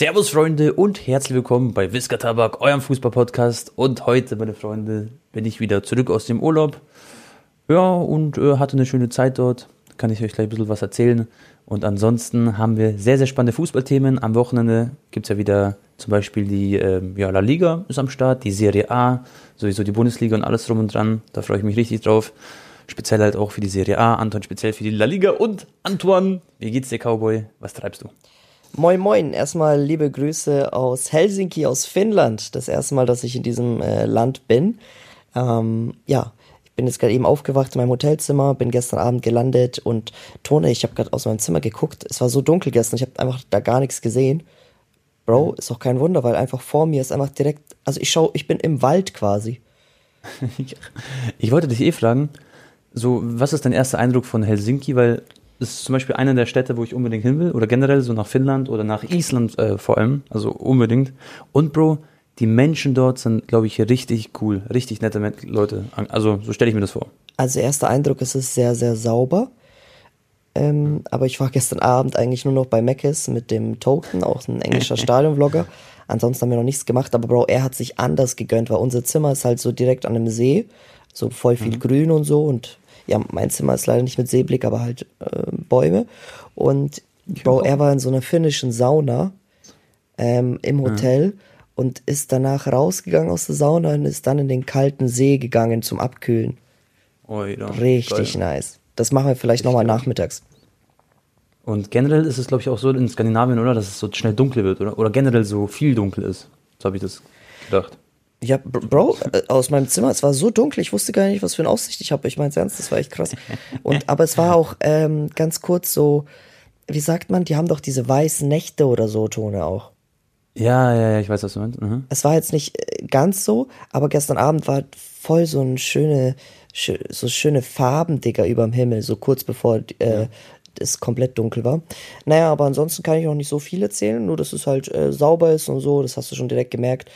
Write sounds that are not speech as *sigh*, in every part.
Servus Freunde und herzlich willkommen bei Whisker Tabak, eurem Fußball-Podcast. Und heute, meine Freunde, bin ich wieder zurück aus dem Urlaub. Ja, und äh, hatte eine schöne Zeit dort. Kann ich euch gleich ein bisschen was erzählen. Und ansonsten haben wir sehr, sehr spannende Fußballthemen. Am Wochenende gibt es ja wieder zum Beispiel die äh, ja, La Liga ist am Start, die Serie A, sowieso die Bundesliga und alles drum und dran. Da freue ich mich richtig drauf. Speziell halt auch für die Serie A, Anton speziell für die La Liga und Antoine, wie geht's dir, Cowboy? Was treibst du? Moin Moin, erstmal liebe Grüße aus Helsinki, aus Finnland. Das erste Mal, dass ich in diesem äh, Land bin. Ähm, ja, ich bin jetzt gerade eben aufgewacht in meinem Hotelzimmer, bin gestern Abend gelandet und Tone, ich habe gerade aus meinem Zimmer geguckt. Es war so dunkel gestern, ich habe einfach da gar nichts gesehen. Bro, ist auch kein Wunder, weil einfach vor mir ist einfach direkt, also ich schau, ich bin im Wald quasi. *laughs* ich wollte dich eh fragen, so, was ist dein erster Eindruck von Helsinki? Weil ist zum Beispiel eine der Städte, wo ich unbedingt hin will. Oder generell so nach Finnland oder nach Island äh, vor allem. Also unbedingt. Und Bro, die Menschen dort sind, glaube ich, richtig cool. Richtig nette Leute. Also so stelle ich mir das vor. Also erster Eindruck, es ist sehr, sehr sauber. Ähm, aber ich war gestern Abend eigentlich nur noch bei Meckes mit dem Token, auch ein englischer *laughs* Stadionvlogger. Ansonsten haben wir noch nichts gemacht, aber Bro, er hat sich anders gegönnt, weil unser Zimmer ist halt so direkt an einem See, so voll viel mhm. Grün und so und ja, mein Zimmer ist leider nicht mit Seeblick, aber halt äh, Bäume. Und Bro, er war in so einer finnischen Sauna ähm, im Hotel ja. und ist danach rausgegangen aus der Sauna und ist dann in den kalten See gegangen zum Abkühlen. Oida, Richtig geil. nice. Das machen wir vielleicht nochmal nachmittags. Und generell ist es, glaube ich, auch so in Skandinavien, oder? Dass es so schnell dunkel wird, oder? Oder generell so viel dunkel ist. So habe ich das gedacht. Ja, Bro, äh, aus meinem Zimmer, es war so dunkel, ich wusste gar nicht, was für eine Aussicht ich habe. Ich meine ernst, das war echt krass. Und aber es war auch ähm, ganz kurz so, wie sagt man, die haben doch diese weißen Nächte oder so Tone auch. Ja, ja, ja, ich weiß, was du meinst. Mhm. Es war jetzt nicht äh, ganz so, aber gestern Abend war voll so ein schöne, so schöne Farben, Digga, überm Himmel, so kurz bevor äh, es komplett dunkel war. Naja, aber ansonsten kann ich auch nicht so viel erzählen, nur dass es halt äh, sauber ist und so, das hast du schon direkt gemerkt.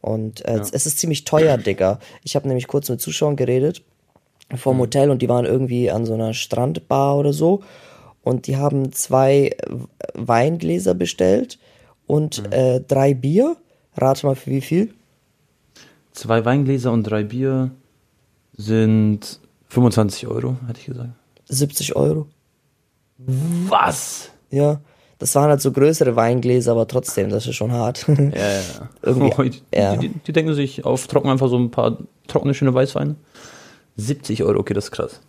Und äh, ja. es ist ziemlich teuer, Digga. Ich habe nämlich kurz mit Zuschauern geredet vom mhm. Hotel und die waren irgendwie an so einer Strandbar oder so. Und die haben zwei Weingläser bestellt und mhm. äh, drei Bier. Rate mal für wie viel? Zwei Weingläser und drei Bier sind 25 Euro, hätte ich gesagt. 70 Euro. Was? Ja. Das waren halt so größere Weingläser, aber trotzdem, das ist schon hart. Ja, ja. *laughs* Irgendwie, oh, die, ja. Die, die, die, denken sich auf trocken einfach so ein paar trockene, schöne Weißweine. 70 Euro, okay, das ist krass.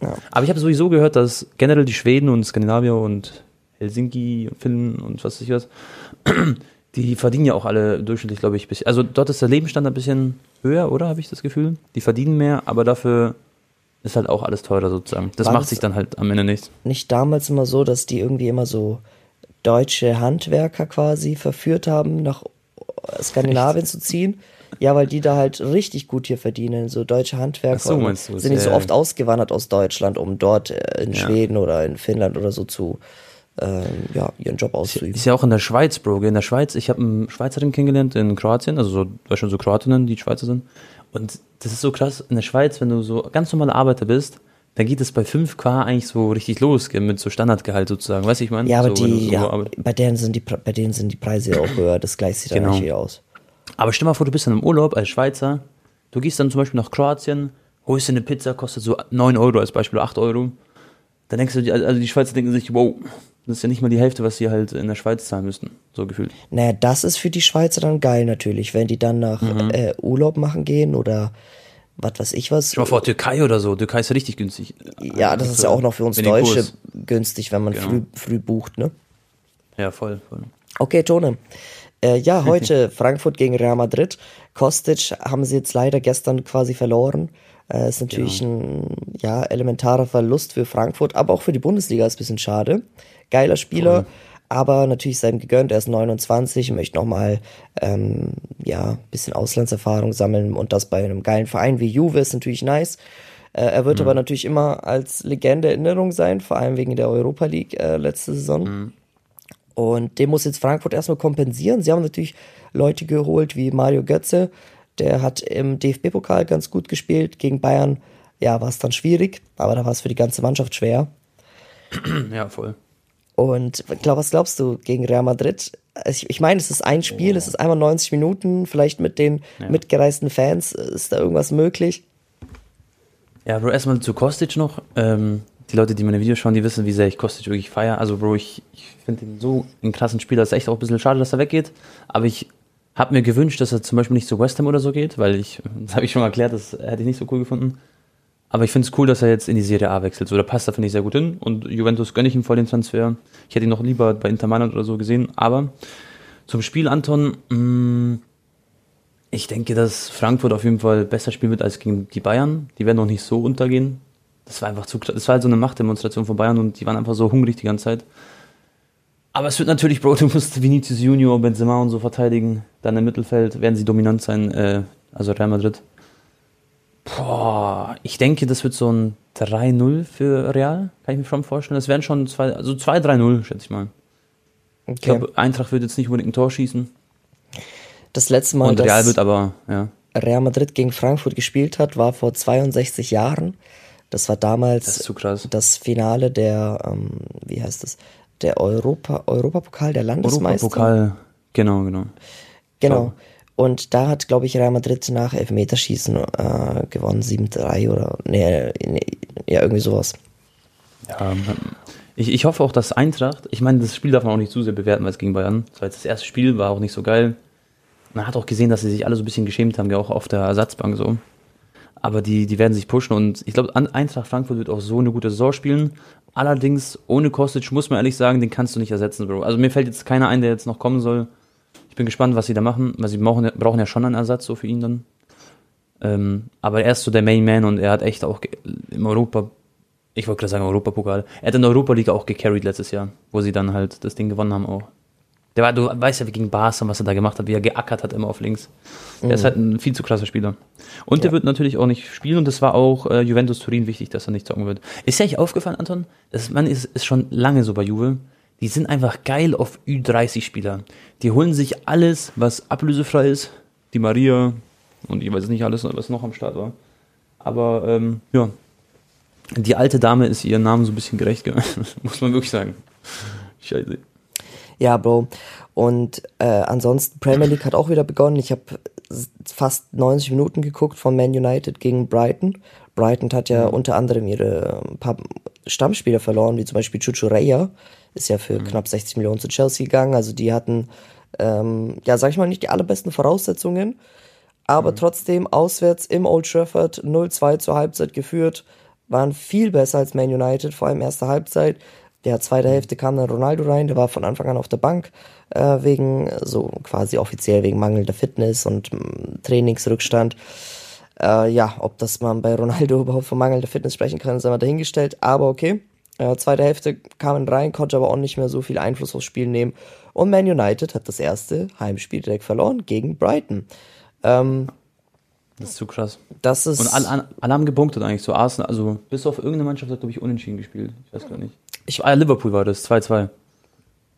Ja. Aber ich habe sowieso gehört, dass generell die Schweden und Skandinavier und Helsinki und Finnen und was weiß ich was, *clears throat* die verdienen ja auch alle durchschnittlich, glaube ich, bisschen. Also dort ist der Lebensstandard ein bisschen höher, oder? Habe ich das Gefühl? Die verdienen mehr, aber dafür ist halt auch alles teurer sozusagen. Das War macht sich dann halt am Ende nichts. Nicht damals immer so, dass die irgendwie immer so deutsche Handwerker quasi verführt haben, nach Skandinavien Echt? zu ziehen. Ja, weil die da halt richtig gut hier verdienen. So deutsche Handwerker so, sind nicht so oft ausgewandert aus Deutschland, um dort äh, in ja. Schweden oder in Finnland oder so zu ähm, ja, ihren Job auszuüben. Ist ja auch in der Schweiz, Bro. In der Schweiz, ich habe einen Schweizerin kennengelernt in Kroatien, also so, war schon so Kroatinnen, die Schweizer sind. Und das ist so krass, in der Schweiz, wenn du so ganz normaler Arbeiter bist, dann geht es bei 5K eigentlich so richtig los, mit so Standardgehalt sozusagen, weißt du, ich meine? Ja, aber so, die, so ja, bei denen sind die, bei denen sind die Preise auch *clears throat* höher, das gleicht sich genau. dann nicht aus. Aber stell mal vor, du bist dann im Urlaub als Schweizer, du gehst dann zum Beispiel nach Kroatien, holst dir eine Pizza, kostet so 9 Euro als Beispiel, 8 Euro. Dann denkst du, also die Schweizer denken sich, wow, das ist ja nicht mal die Hälfte, was sie halt in der Schweiz zahlen müssten, so gefühlt. Naja, das ist für die Schweizer dann geil natürlich, wenn die dann nach mhm. äh, Urlaub machen gehen oder was weiß ich was. Schau mal vor, Türkei oder so. Türkei ist ja richtig günstig. Ja, das ist ja auch noch für uns Deutsche günstig, wenn man genau. früh, früh bucht, ne? Ja, voll, voll. Okay, Tone. Äh, ja, *laughs* heute Frankfurt gegen Real Madrid. Kostic haben sie jetzt leider gestern quasi verloren. Äh, ist natürlich genau. ein ja, elementarer Verlust für Frankfurt, aber auch für die Bundesliga ist ein bisschen schade. Geiler Spieler. Voll aber natürlich sei ihm gegönnt, er ist 29, möchte nochmal ähm, ja, bisschen Auslandserfahrung sammeln und das bei einem geilen Verein wie Juve ist natürlich nice. Äh, er wird mhm. aber natürlich immer als Legende Erinnerung sein, vor allem wegen der Europa League äh, letzte Saison. Mhm. Und dem muss jetzt Frankfurt erstmal kompensieren. Sie haben natürlich Leute geholt wie Mario Götze, der hat im DFB-Pokal ganz gut gespielt. Gegen Bayern, ja, war es dann schwierig, aber da war es für die ganze Mannschaft schwer. Ja, voll. Und glaub, was glaubst du gegen Real Madrid? Ich, ich meine, es ist ein Spiel, oh. es ist einmal 90 Minuten, vielleicht mit den ja. mitgereisten Fans, ist da irgendwas möglich? Ja, Bro, erstmal zu Kostic noch. Ähm, die Leute, die meine Videos schauen, die wissen, wie sehr ich Kostic wirklich feiere. Also, Bro, ich, ich finde ihn so einen krassen Spieler. Es ist echt auch ein bisschen schade, dass er weggeht. Aber ich habe mir gewünscht, dass er zum Beispiel nicht zu West Ham oder so geht, weil ich, *laughs* das habe ich schon erklärt, das hätte ich nicht so cool gefunden. Aber ich finde es cool, dass er jetzt in die Serie A wechselt. So, da passt er, finde ich, sehr gut hin. Und Juventus gönne ich ihm voll den Transfer. Ich hätte ihn noch lieber bei Inter Mailand oder so gesehen. Aber zum Spiel, Anton, mm, ich denke, dass Frankfurt auf jeden Fall besser spielen wird als gegen die Bayern. Die werden noch nicht so untergehen. Das war einfach zu, das war halt so eine Machtdemonstration von Bayern und die waren einfach so hungrig die ganze Zeit. Aber es wird natürlich, Bro, *laughs* du musst Vinicius Junior, Benzema und so verteidigen. Dann im Mittelfeld werden sie dominant sein, äh, also Real Madrid. Boah, ich denke, das wird so ein 3-0 für Real, kann ich mir schon vorstellen. Das wären schon zwei, also 2-3-0, schätze ich mal. Okay. Ich glaube, Eintracht wird jetzt nicht unbedingt ein Tor schießen. Das letzte Mal, Und Real wird aber, ja. Real Madrid gegen Frankfurt gespielt hat, war vor 62 Jahren. Das war damals das, das Finale der, ähm, wie heißt das, der Europa, Europapokal der Landesmeister. Europapokal, genau, genau. Genau. Und da hat, glaube ich, Real Madrid nach Elfmeterschießen äh, gewonnen, 7-3 oder nee, nee, ja, irgendwie sowas. Ja, ich, ich hoffe auch, dass Eintracht, ich meine, das Spiel darf man auch nicht zu sehr bewerten, weil es gegen Bayern. Das war das erste Spiel, war auch nicht so geil. Man hat auch gesehen, dass sie sich alle so ein bisschen geschämt haben, ja auch auf der Ersatzbank so. Aber die, die werden sich pushen und ich glaube, Eintracht Frankfurt wird auch so eine gute Saison spielen. Allerdings, ohne Kostic muss man ehrlich sagen, den kannst du nicht ersetzen, Bro. Also mir fällt jetzt keiner ein, der jetzt noch kommen soll. Ich bin gespannt, was sie da machen, weil sie brauchen, brauchen ja schon einen Ersatz so für ihn dann. Ähm, aber er ist so der Main Man und er hat echt auch im Europa, ich wollte gerade sagen Europapokal, er hat in der Europa League auch gecarried letztes Jahr, wo sie dann halt das Ding gewonnen haben auch. Der war, du weißt ja, wie gegen Barca, was er da gemacht hat, wie er geackert hat immer auf links. Der mhm. ist halt ein viel zu krasser Spieler. Und ja. der wird natürlich auch nicht spielen und das war auch äh, Juventus Turin wichtig, dass er nicht zocken wird. Ist ja nicht aufgefallen, Anton? Das, man ist, ist schon lange so bei Juve die sind einfach geil auf Ü30-Spieler. Die holen sich alles, was ablösefrei ist. Die Maria und ich weiß nicht alles, was noch am Start war. Aber ähm, ja, die alte Dame ist ihren Namen so ein bisschen gerecht, *laughs* muss man wirklich sagen. Scheiße. Ja, Bro. Und äh, ansonsten, Premier League hat auch wieder begonnen. Ich habe fast 90 Minuten geguckt von Man United gegen Brighton. Brighton hat ja mhm. unter anderem ihre äh, paar Stammspieler verloren, wie zum Beispiel Chuchu Reya ist ja für mhm. knapp 60 Millionen zu Chelsea gegangen. Also die hatten, ähm, ja, sag ich mal, nicht die allerbesten Voraussetzungen, aber mhm. trotzdem auswärts im Old Trafford 0-2 zur Halbzeit geführt, waren viel besser als Man United, vor allem erste Halbzeit. Der zweite mhm. Hälfte kam dann Ronaldo rein, der war von Anfang an auf der Bank, äh, wegen, so quasi offiziell wegen mangelnder Fitness und mm, Trainingsrückstand. Äh, ja, ob das man bei Ronaldo *laughs* überhaupt von mangelnder Fitness sprechen kann, ist immer dahingestellt, aber okay. Äh, zweite Hälfte kamen rein, konnte aber auch nicht mehr so viel Einfluss aufs Spiel nehmen. Und Man United hat das erste Heimspiel direkt verloren gegen Brighton. Ähm, das ist zu krass. Das ist Und alle, alle haben gepunktet eigentlich, so Arsenal, also bis auf irgendeine Mannschaft hat, glaube ich, unentschieden gespielt. Ich weiß gar nicht. Ich, ah, Liverpool war das, 2-2.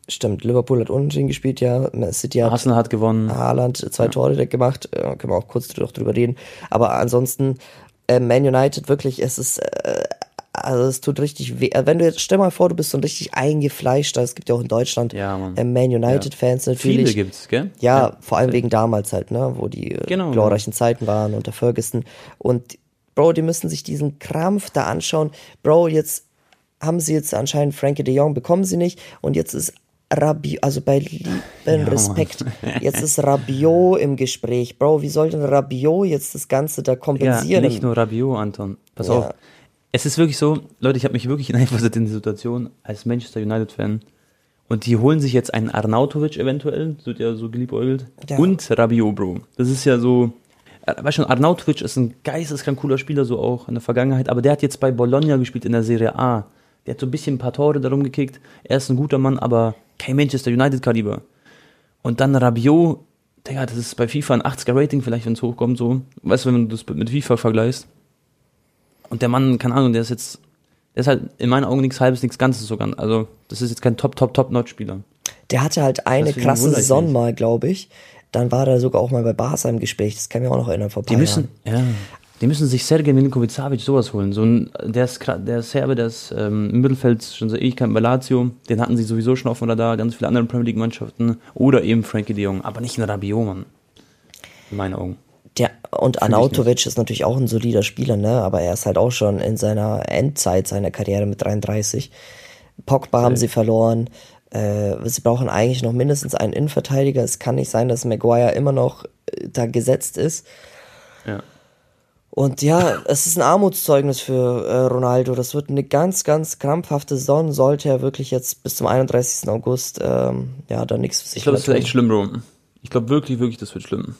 Stimmt, Liverpool hat unentschieden gespielt, ja. City hat Arsenal hat gewonnen. Haaland zwei ja. Tore direkt gemacht, äh, können wir auch kurz drüber reden. Aber ansonsten, äh, Man United wirklich, es ist äh, also es tut richtig weh. Wenn du jetzt, stell mal vor, du bist so ein richtig eingefleischter, es gibt ja auch in Deutschland ja, äh, Man United-Fans ja. natürlich. Viele gibt's, gell? Ja, ja, vor allem wegen damals halt, ne, wo die äh, genau, glorreichen Zeiten waren unter Ferguson. Und Bro, die müssen sich diesen Krampf da anschauen. Bro, jetzt haben sie jetzt anscheinend Frankie de Jong, bekommen sie nicht. Und jetzt ist Rabiot, also bei lieben Respekt, *laughs* jetzt ist Rabiot im Gespräch. Bro, wie soll denn Rabiot jetzt das Ganze da kompensieren? Ja, nicht nur Rabiot, Anton. Pass ja. auf, es ist wirklich so, Leute, ich habe mich wirklich hineinversetzt in die *laughs* Situation als Manchester United-Fan. Und die holen sich jetzt einen Arnautovic eventuell, das wird ja so geliebäugelt, ja. und Rabiot, Bro. Das ist ja so, äh, weißt schon, Arnautovic ist ein geisteskrank cooler Spieler, so auch in der Vergangenheit, aber der hat jetzt bei Bologna gespielt in der Serie A. Der hat so ein bisschen ein paar Tore darum gekickt. Er ist ein guter Mann, aber kein Manchester United-Kaliber. Und dann Rabiot, Digga, das ist bei FIFA ein 80er-Rating vielleicht, wenn es hochkommt, so. Weißt du, wenn du das mit FIFA vergleichst. Und der Mann, keine Ahnung, der ist jetzt, der ist halt in meinen Augen nichts halbes, nichts Ganzes sogar. Also, das ist jetzt kein Top, Top, Top-Notch-Spieler. Der hatte halt eine krasse Saison mal, glaube ich. Dann war er sogar auch mal bei Barca im Gespräch. Das kann mir auch noch erinnern vor Die müssen, Jahren. ja. Die müssen sich Sergej Milinkovic-Savic sowas holen. So ein, der, ist, der Serbe, der ist ähm, im Mittelfeld schon seit Ewigkeiten bei Lazio. Den hatten sie sowieso schon auf dem Radar, ganz viele andere Premier League-Mannschaften. Oder eben Frankie de Jong, aber nicht ein Rabiot, Mann. In meinen Augen. Der, und Anautovic ist natürlich auch ein solider Spieler, ne? aber er ist halt auch schon in seiner Endzeit seiner Karriere mit 33. Pogba haben sie verloren. Äh, sie brauchen eigentlich noch mindestens einen Innenverteidiger. Es kann nicht sein, dass Maguire immer noch äh, da gesetzt ist. Ja. Und ja, *laughs* es ist ein Armutszeugnis für äh, Ronaldo. Das wird eine ganz, ganz krampfhafte Saison, sollte er wirklich jetzt bis zum 31. August ähm, ja da nichts für sich Ich glaube, das wird echt schlimm, Bro. Ich glaube wirklich, wirklich, das wird schlimm.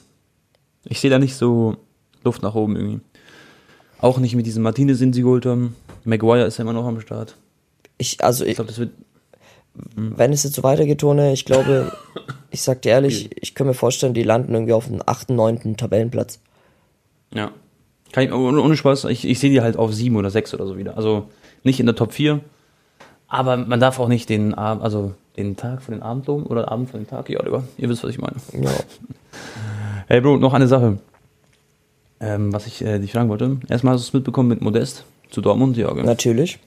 Ich sehe da nicht so Luft nach oben irgendwie. Auch nicht mit diesem Martinez, den sie geholt haben. Maguire ist ja immer noch am Start. Ich, also Ich glaube, das wird. wenn es jetzt so weitergeht, Tone, ich glaube, *laughs* ich sag dir ehrlich, ich kann mir vorstellen, die landen irgendwie auf dem 8., 9. Tabellenplatz. Ja. Ich, ohne, Spaß, ich, ich sehe die halt auf sieben oder sechs oder so wieder. Also nicht in der Top 4. Aber man darf auch nicht den Abend, also den Tag von den Abend loben oder Abend von den Tag. Ja, Digga, ihr wisst, was ich meine. Ja. *laughs* Hey Bro, noch eine Sache. Ähm, was ich äh, dich fragen wollte. Erstmal hast du es mitbekommen mit Modest zu Dortmund, ja, gell? Natürlich.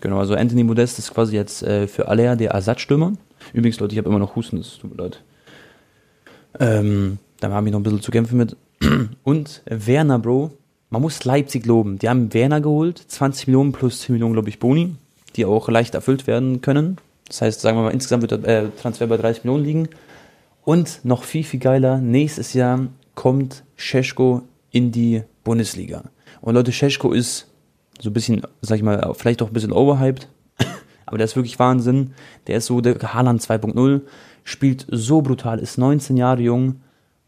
Genau, also Anthony Modest ist quasi jetzt äh, für Aller der Ersatzstürmer. Übrigens, Leute, ich habe immer noch Husten, das tut mir leid. Ähm, da habe ich noch ein bisschen zu kämpfen mit. *clears throat* Und Werner, Bro, man muss Leipzig loben. Die haben Werner geholt, 20 Millionen plus 10 Millionen, glaube ich, Boni, die auch leicht erfüllt werden können. Das heißt, sagen wir mal, insgesamt wird der äh, Transfer bei 30 Millionen liegen. Und noch viel, viel geiler, nächstes Jahr kommt Scheschko in die Bundesliga. Und Leute, Scheschko ist so ein bisschen, sag ich mal, vielleicht auch ein bisschen overhyped, *coughs* aber der ist wirklich Wahnsinn. Der ist so der Haaland 2.0, spielt so brutal, ist 19 Jahre jung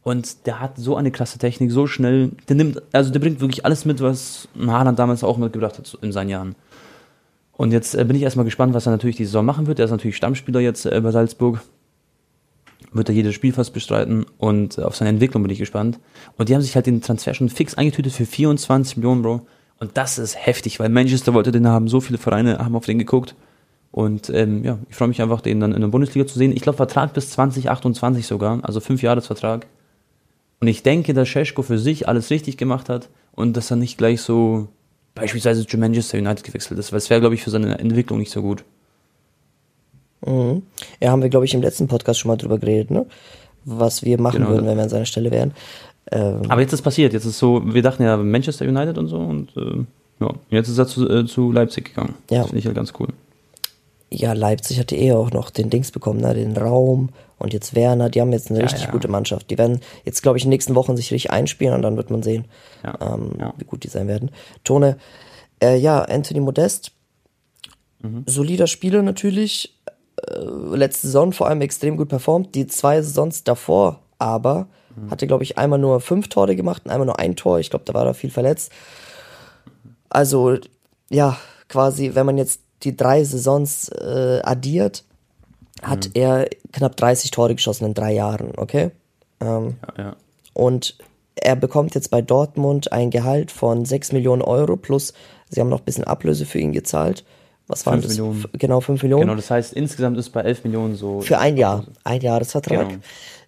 und der hat so eine klasse Technik, so schnell. Der nimmt, also der bringt wirklich alles mit, was Haaland damals auch mitgebracht hat in seinen Jahren. Und jetzt äh, bin ich erstmal gespannt, was er natürlich die Saison machen wird. Er ist natürlich Stammspieler jetzt äh, bei Salzburg. Wird er jedes Spiel fast bestreiten und äh, auf seine Entwicklung bin ich gespannt. Und die haben sich halt den Transfer schon fix eingetütet für 24 Millionen, Bro. Und das ist heftig, weil Manchester wollte den haben, so viele Vereine haben auf den geguckt. Und ähm, ja, ich freue mich einfach, den dann in der Bundesliga zu sehen. Ich glaube, Vertrag bis 2028 sogar, also fünf Jahresvertrag. Und ich denke, dass Scheschko für sich alles richtig gemacht hat und dass er nicht gleich so beispielsweise zu Manchester United gewechselt ist, weil es wäre, glaube ich, für seine Entwicklung nicht so gut. Mhm. Ja, haben wir, glaube ich, im letzten Podcast schon mal drüber geredet, ne? Was wir machen Genau. würden, wenn wir an seiner Stelle wären. Ähm, Aber jetzt ist passiert, jetzt ist so, wir dachten ja Manchester United und so und äh, ja, jetzt ist er zu, äh, zu Leipzig gegangen. Ja. Das finde ich halt ganz cool. ja, Leipzig hatte eh auch noch den Dings bekommen, ne? Den Raum und jetzt Werner, die haben jetzt eine Ja, richtig ja. gute Mannschaft. Die werden jetzt, glaube ich, in den nächsten Wochen sich richtig einspielen und dann wird man sehen, ähm, wie gut die sein werden. Tone, äh, ja, Anthony Modest, Mhm. solider Spieler natürlich, letzte Saison vor allem extrem gut performt. Die zwei Saisons davor aber Mhm. hatte, glaube ich, einmal nur fünf Tore gemacht und einmal nur ein Tor. Ich glaube, da war er viel verletzt. Also, ja, quasi, wenn man jetzt die drei Saisons äh, addiert, hat Mhm. er knapp 30 Tore geschossen in drei Jahren, okay? Ähm, Ja, ja. und er bekommt jetzt bei Dortmund ein Gehalt von 6 Millionen Euro plus, sie haben noch ein bisschen Ablöse für ihn gezahlt. Was waren Fünf das? Millionen. Genau, 5 Millionen. Genau, das heißt, insgesamt ist bei 11 Millionen so. Für ein Jahr. Ein Jahresvertrag. Genau.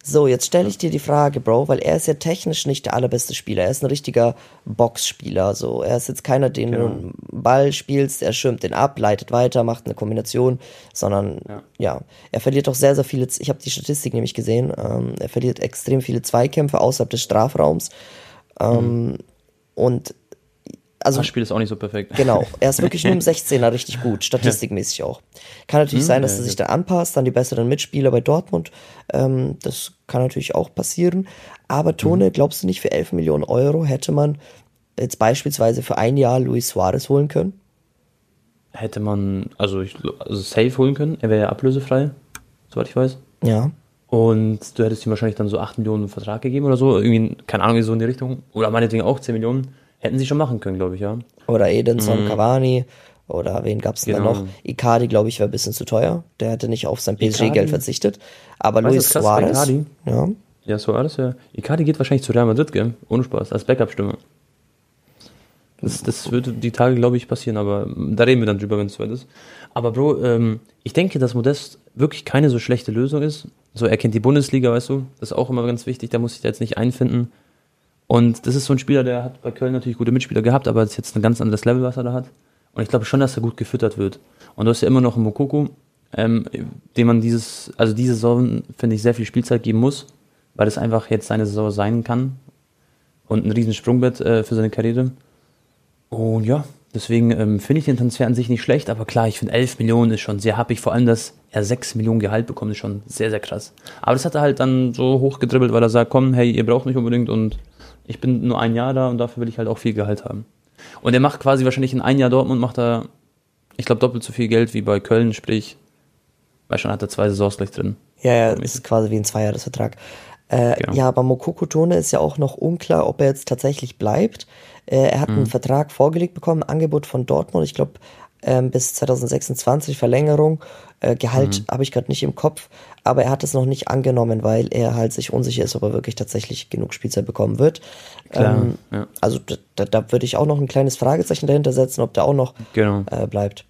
So, jetzt stelle ich dir die Frage, Bro, weil er ist ja technisch nicht der allerbeste Spieler. Er ist ein richtiger Boxspieler. So, er ist jetzt keiner, den Genau. du einen Ball spielst, er schirmt den ab, leitet weiter, macht eine Kombination, sondern ja, Ja. er verliert doch sehr, sehr viele. Ich habe die Statistik nämlich gesehen. Ähm, er verliert extrem viele Zweikämpfe außerhalb des Strafraums. Ähm, Und also Das Spiel ist auch nicht so perfekt. Genau, er ist wirklich nur im *laughs* 16er richtig gut, statistikmäßig auch. Kann natürlich sein, dass er sich dann anpasst an die besseren Mitspieler bei Dortmund. Ähm, das kann natürlich auch passieren. Aber Tone, glaubst du nicht, für 11 Millionen Euro hätte man jetzt beispielsweise für ein Jahr Luis Suarez holen können? Hätte man, also, ich, also safe holen können. Er wäre ja ablösefrei, soweit ich weiß. Ja. Und du hättest ihm wahrscheinlich dann so 8 Millionen Vertrag gegeben oder so. Irgendwie, keine Ahnung, so in die Richtung. Oder meinetwegen auch 10 Millionen. Hätten sie schon machen können, glaube ich, ja. Oder Edinson Cavani. Oder wen gab's denn da Mhm. Genau. noch? Icardi, glaube ich, wäre ein bisschen zu teuer. Der hätte nicht auf sein PSG-Geld verzichtet. Aber Weißt Luis Suarez. Icardi? Ja. Ja, so alles ja. Icardi geht wahrscheinlich zu Real Madrid, gell? Ohne Spaß, als Backup-Stimme. Das, das wird die Tage, glaube ich, passieren, aber da reden wir dann drüber, wenn es soweit ist. Aber Bro, ähm, ich denke, dass Modest wirklich keine so schlechte Lösung ist. So, er kennt die Bundesliga, weißt du, das ist auch immer ganz wichtig, da muss ich da jetzt nicht einfinden. Und das ist so ein Spieler, der hat bei Köln natürlich gute Mitspieler gehabt, aber es ist jetzt ein ganz anderes Level, was er da hat. Und ich glaube schon, dass er gut gefüttert wird. Und du hast ja immer noch einen Mokoko, ähm, dem man dieses, also diese Saison, finde ich, sehr viel Spielzeit geben muss, weil es einfach jetzt seine Saison sein kann. Und ein riesen Sprungbrett äh, für seine Karriere. Und ja, deswegen ähm, finde ich den Transfer an sich nicht schlecht, aber klar, ich finde 11 Millionen ist schon sehr happig. Vor allem, dass er 6 Millionen Gehalt bekommt, ist schon sehr, sehr krass. Aber das hat er halt dann so hochgedribbelt, weil er sagt, komm, hey, ihr braucht mich unbedingt und ich bin nur ein Jahr da und dafür will ich halt auch viel Gehalt haben. Und er macht quasi wahrscheinlich in ein Jahr Dortmund, macht er, ich glaube, doppelt so viel Geld wie bei Köln, sprich, weil schon hat er zwei Saisons gleich drin. Ja, ja, das ist quasi wie ein Zweijahresvertrag. Äh, genau. Ja, aber Mokoko Tone ist ja auch noch unklar, ob er jetzt tatsächlich bleibt. Äh, er hat mhm. einen Vertrag vorgelegt bekommen, ein Angebot von Dortmund, ich glaube ähm, bis 2026 Verlängerung. Äh, Gehalt mhm. habe ich gerade nicht im Kopf, aber er hat es noch nicht angenommen, weil er halt sich unsicher ist, ob er wirklich tatsächlich genug Spielzeit bekommen wird. Klar, ähm, ja. Also da, da würde ich auch noch ein kleines Fragezeichen dahinter setzen, ob der auch noch genau. äh, bleibt.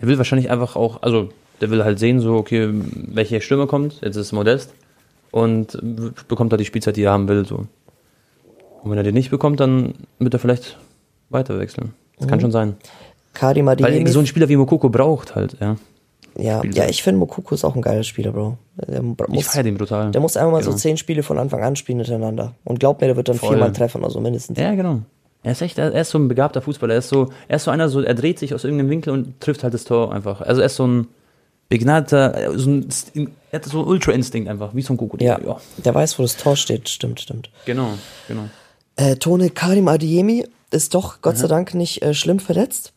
Der will wahrscheinlich einfach auch, also der will halt sehen, so, okay, welche Stimme kommt. Jetzt ist es Modest und bekommt da die Spielzeit, die er haben will. So. Und wenn er den nicht bekommt, dann wird er vielleicht weiter wechseln. Das mhm. kann schon sein. Karim Weil so ein Spieler wie Mokoko braucht halt, ja. Ja, ja, ich finde Mokoko ist auch ein geiler Spieler, Bro. Der muss, ich feiere den brutal. Der muss einfach mal genau. so zehn Spiele von Anfang an spielen hintereinander. Und glaub mir, der wird dann Voll. viermal treffen, also mindestens. Ja, genau. Er ist echt, er ist so ein begabter Fußballer. Er ist so, er ist so einer, so, er dreht sich aus irgendeinem Winkel und trifft halt das Tor einfach. Also er ist so ein, begnadeter, so ein, er hat so einen Ultra-Instinkt einfach, wie so ein Kuckuck. Ja, ja, der weiß, wo das Tor steht, stimmt, stimmt. Genau, genau. Äh, Tone Karim Adiemi ist doch Gott mhm. sei Dank nicht äh, schlimm verletzt.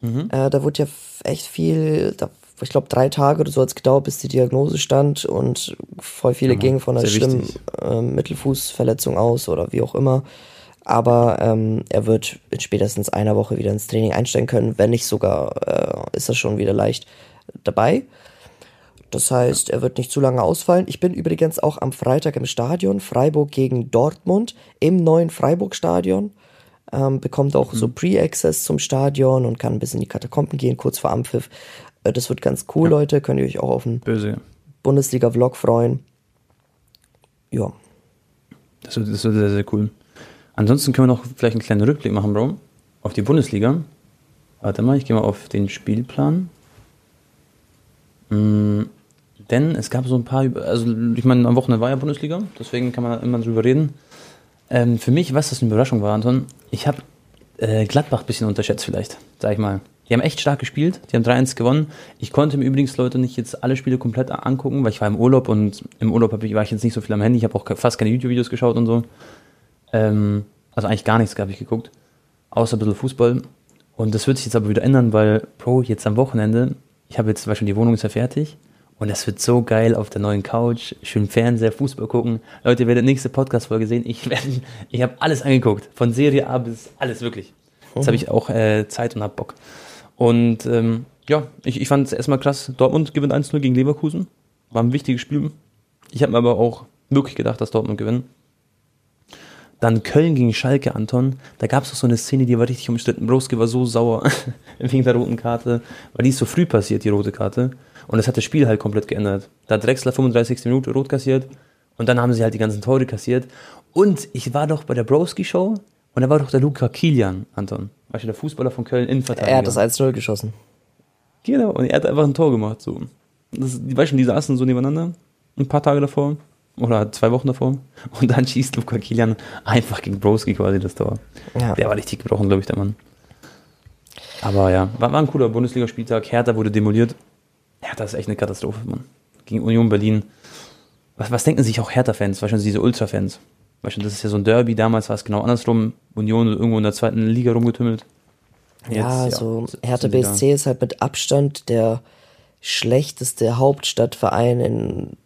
Mhm. Äh, da wurde ja echt viel, da, ich glaube drei Tage oder so hat es gedauert, bis die Diagnose stand und voll viele ja, gingen von einer schlimmen äh, Mittelfußverletzung aus oder wie auch immer. Aber ähm, er wird in spätestens einer Woche wieder ins Training einsteigen können, wenn nicht sogar äh, ist das schon wieder leicht dabei. Das heißt, er wird nicht zu lange ausfallen. Ich bin übrigens auch am Freitag im Stadion, Freiburg gegen Dortmund, im neuen Freiburg-Stadion. Ähm, bekommt auch mhm. so Pre-Access zum Stadion und kann ein bisschen in die Katakomben gehen, kurz vor Ampfiff. Äh, das wird ganz cool, ja. Leute. Könnt ihr euch auch auf einen Bundesliga-Vlog freuen. Ja. Das wird, das wird sehr, sehr cool. Ansonsten können wir noch vielleicht einen kleinen Rückblick machen, Bro, auf die Bundesliga. Warte mal, ich gehe mal auf den Spielplan. Mm, denn es gab so ein paar, also ich meine, am Wochenende war ja Bundesliga, deswegen kann man immer drüber reden. Ähm, für mich, was das eine Überraschung war, Anton, ich habe äh, Gladbach ein bisschen unterschätzt vielleicht, sag ich mal. Die haben echt stark gespielt, die haben 3-1 gewonnen. Ich konnte mir übrigens, Leute, nicht jetzt alle Spiele komplett angucken, weil ich war im Urlaub und im Urlaub war ich jetzt nicht so viel am Handy. Ich habe auch fast keine YouTube-Videos geschaut und so. Ähm, also eigentlich gar nichts habe ich geguckt, außer ein bisschen Fußball. Und das wird sich jetzt aber wieder ändern, weil, Pro, jetzt am Wochenende ich habe jetzt zum Beispiel die Wohnung ist ja fertig und es wird so geil auf der neuen Couch, schön Fernseher, Fußball gucken. Leute, ihr werdet nächste Podcast-Folge sehen. Ich, ich habe alles angeguckt, von Serie A bis alles wirklich. Jetzt habe ich auch äh, Zeit und habe Bock. Und ähm, ja, ich, ich fand es erstmal krass. Dortmund gewinnt 1-0 gegen Leverkusen. War ein wichtiges Spiel. Ich habe mir aber auch wirklich gedacht, dass Dortmund gewinnt. Dann Köln gegen Schalke, Anton. Da gab es auch so eine Szene, die war richtig umstritten. Broski war so sauer *laughs* wegen der roten Karte, weil die ist so früh passiert, die rote Karte. Und das hat das Spiel halt komplett geändert. Da hat Drexler 35. Minute rot kassiert und dann haben sie halt die ganzen Tore kassiert. Und ich war doch bei der Broski-Show und da war doch der Luca Kilian, Anton. Weißt du, der Fußballer von Köln, Innenverteidiger. Er hat das 1-0 geschossen. Genau, und er hat einfach ein Tor gemacht. So. Das, die, weißt du, die saßen so nebeneinander, ein paar Tage davor oder zwei Wochen davor. Und dann schießt Luca Kilian einfach gegen Broski quasi das Tor. Ja. Der war richtig gebrochen, glaube ich, der Mann. Aber ja, war, war ein cooler Bundesligaspieltag. Hertha wurde demoliert. Hertha ist echt eine Katastrophe, Mann. Gegen Union Berlin. Was, was denken sich auch Hertha-Fans, wahrscheinlich diese Ultra-Fans? Du, das ist ja so ein Derby, damals war es genau andersrum. Union irgendwo in der zweiten Liga rumgetümmelt. Jetzt, ja, also ja, Hertha BSC ist halt mit Abstand der schlechteste Hauptstadtverein in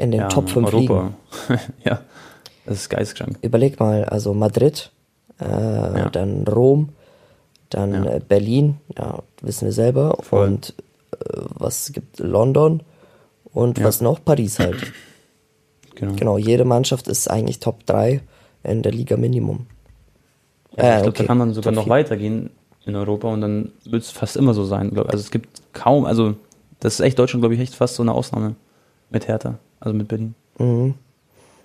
in den ja, Top 5 Europa. Ligen. *laughs* ja, das ist geisteskrank. Überleg mal, also Madrid, äh, ja. dann Rom, dann ja. Äh, Berlin, ja, wissen wir selber. Voll. Und äh, was gibt London und was noch? Paris halt. *clears throat* Genau. genau, jede Mannschaft ist eigentlich Top 3 in der Liga Minimum. Ja, äh, ich glaube, okay. da kann man sogar Top noch 4. weitergehen in Europa und dann wird es fast immer so sein. Also es gibt kaum, also das ist echt Deutschland, glaube ich, echt fast so eine Ausnahme mit Hertha also mit Berlin. Mhm.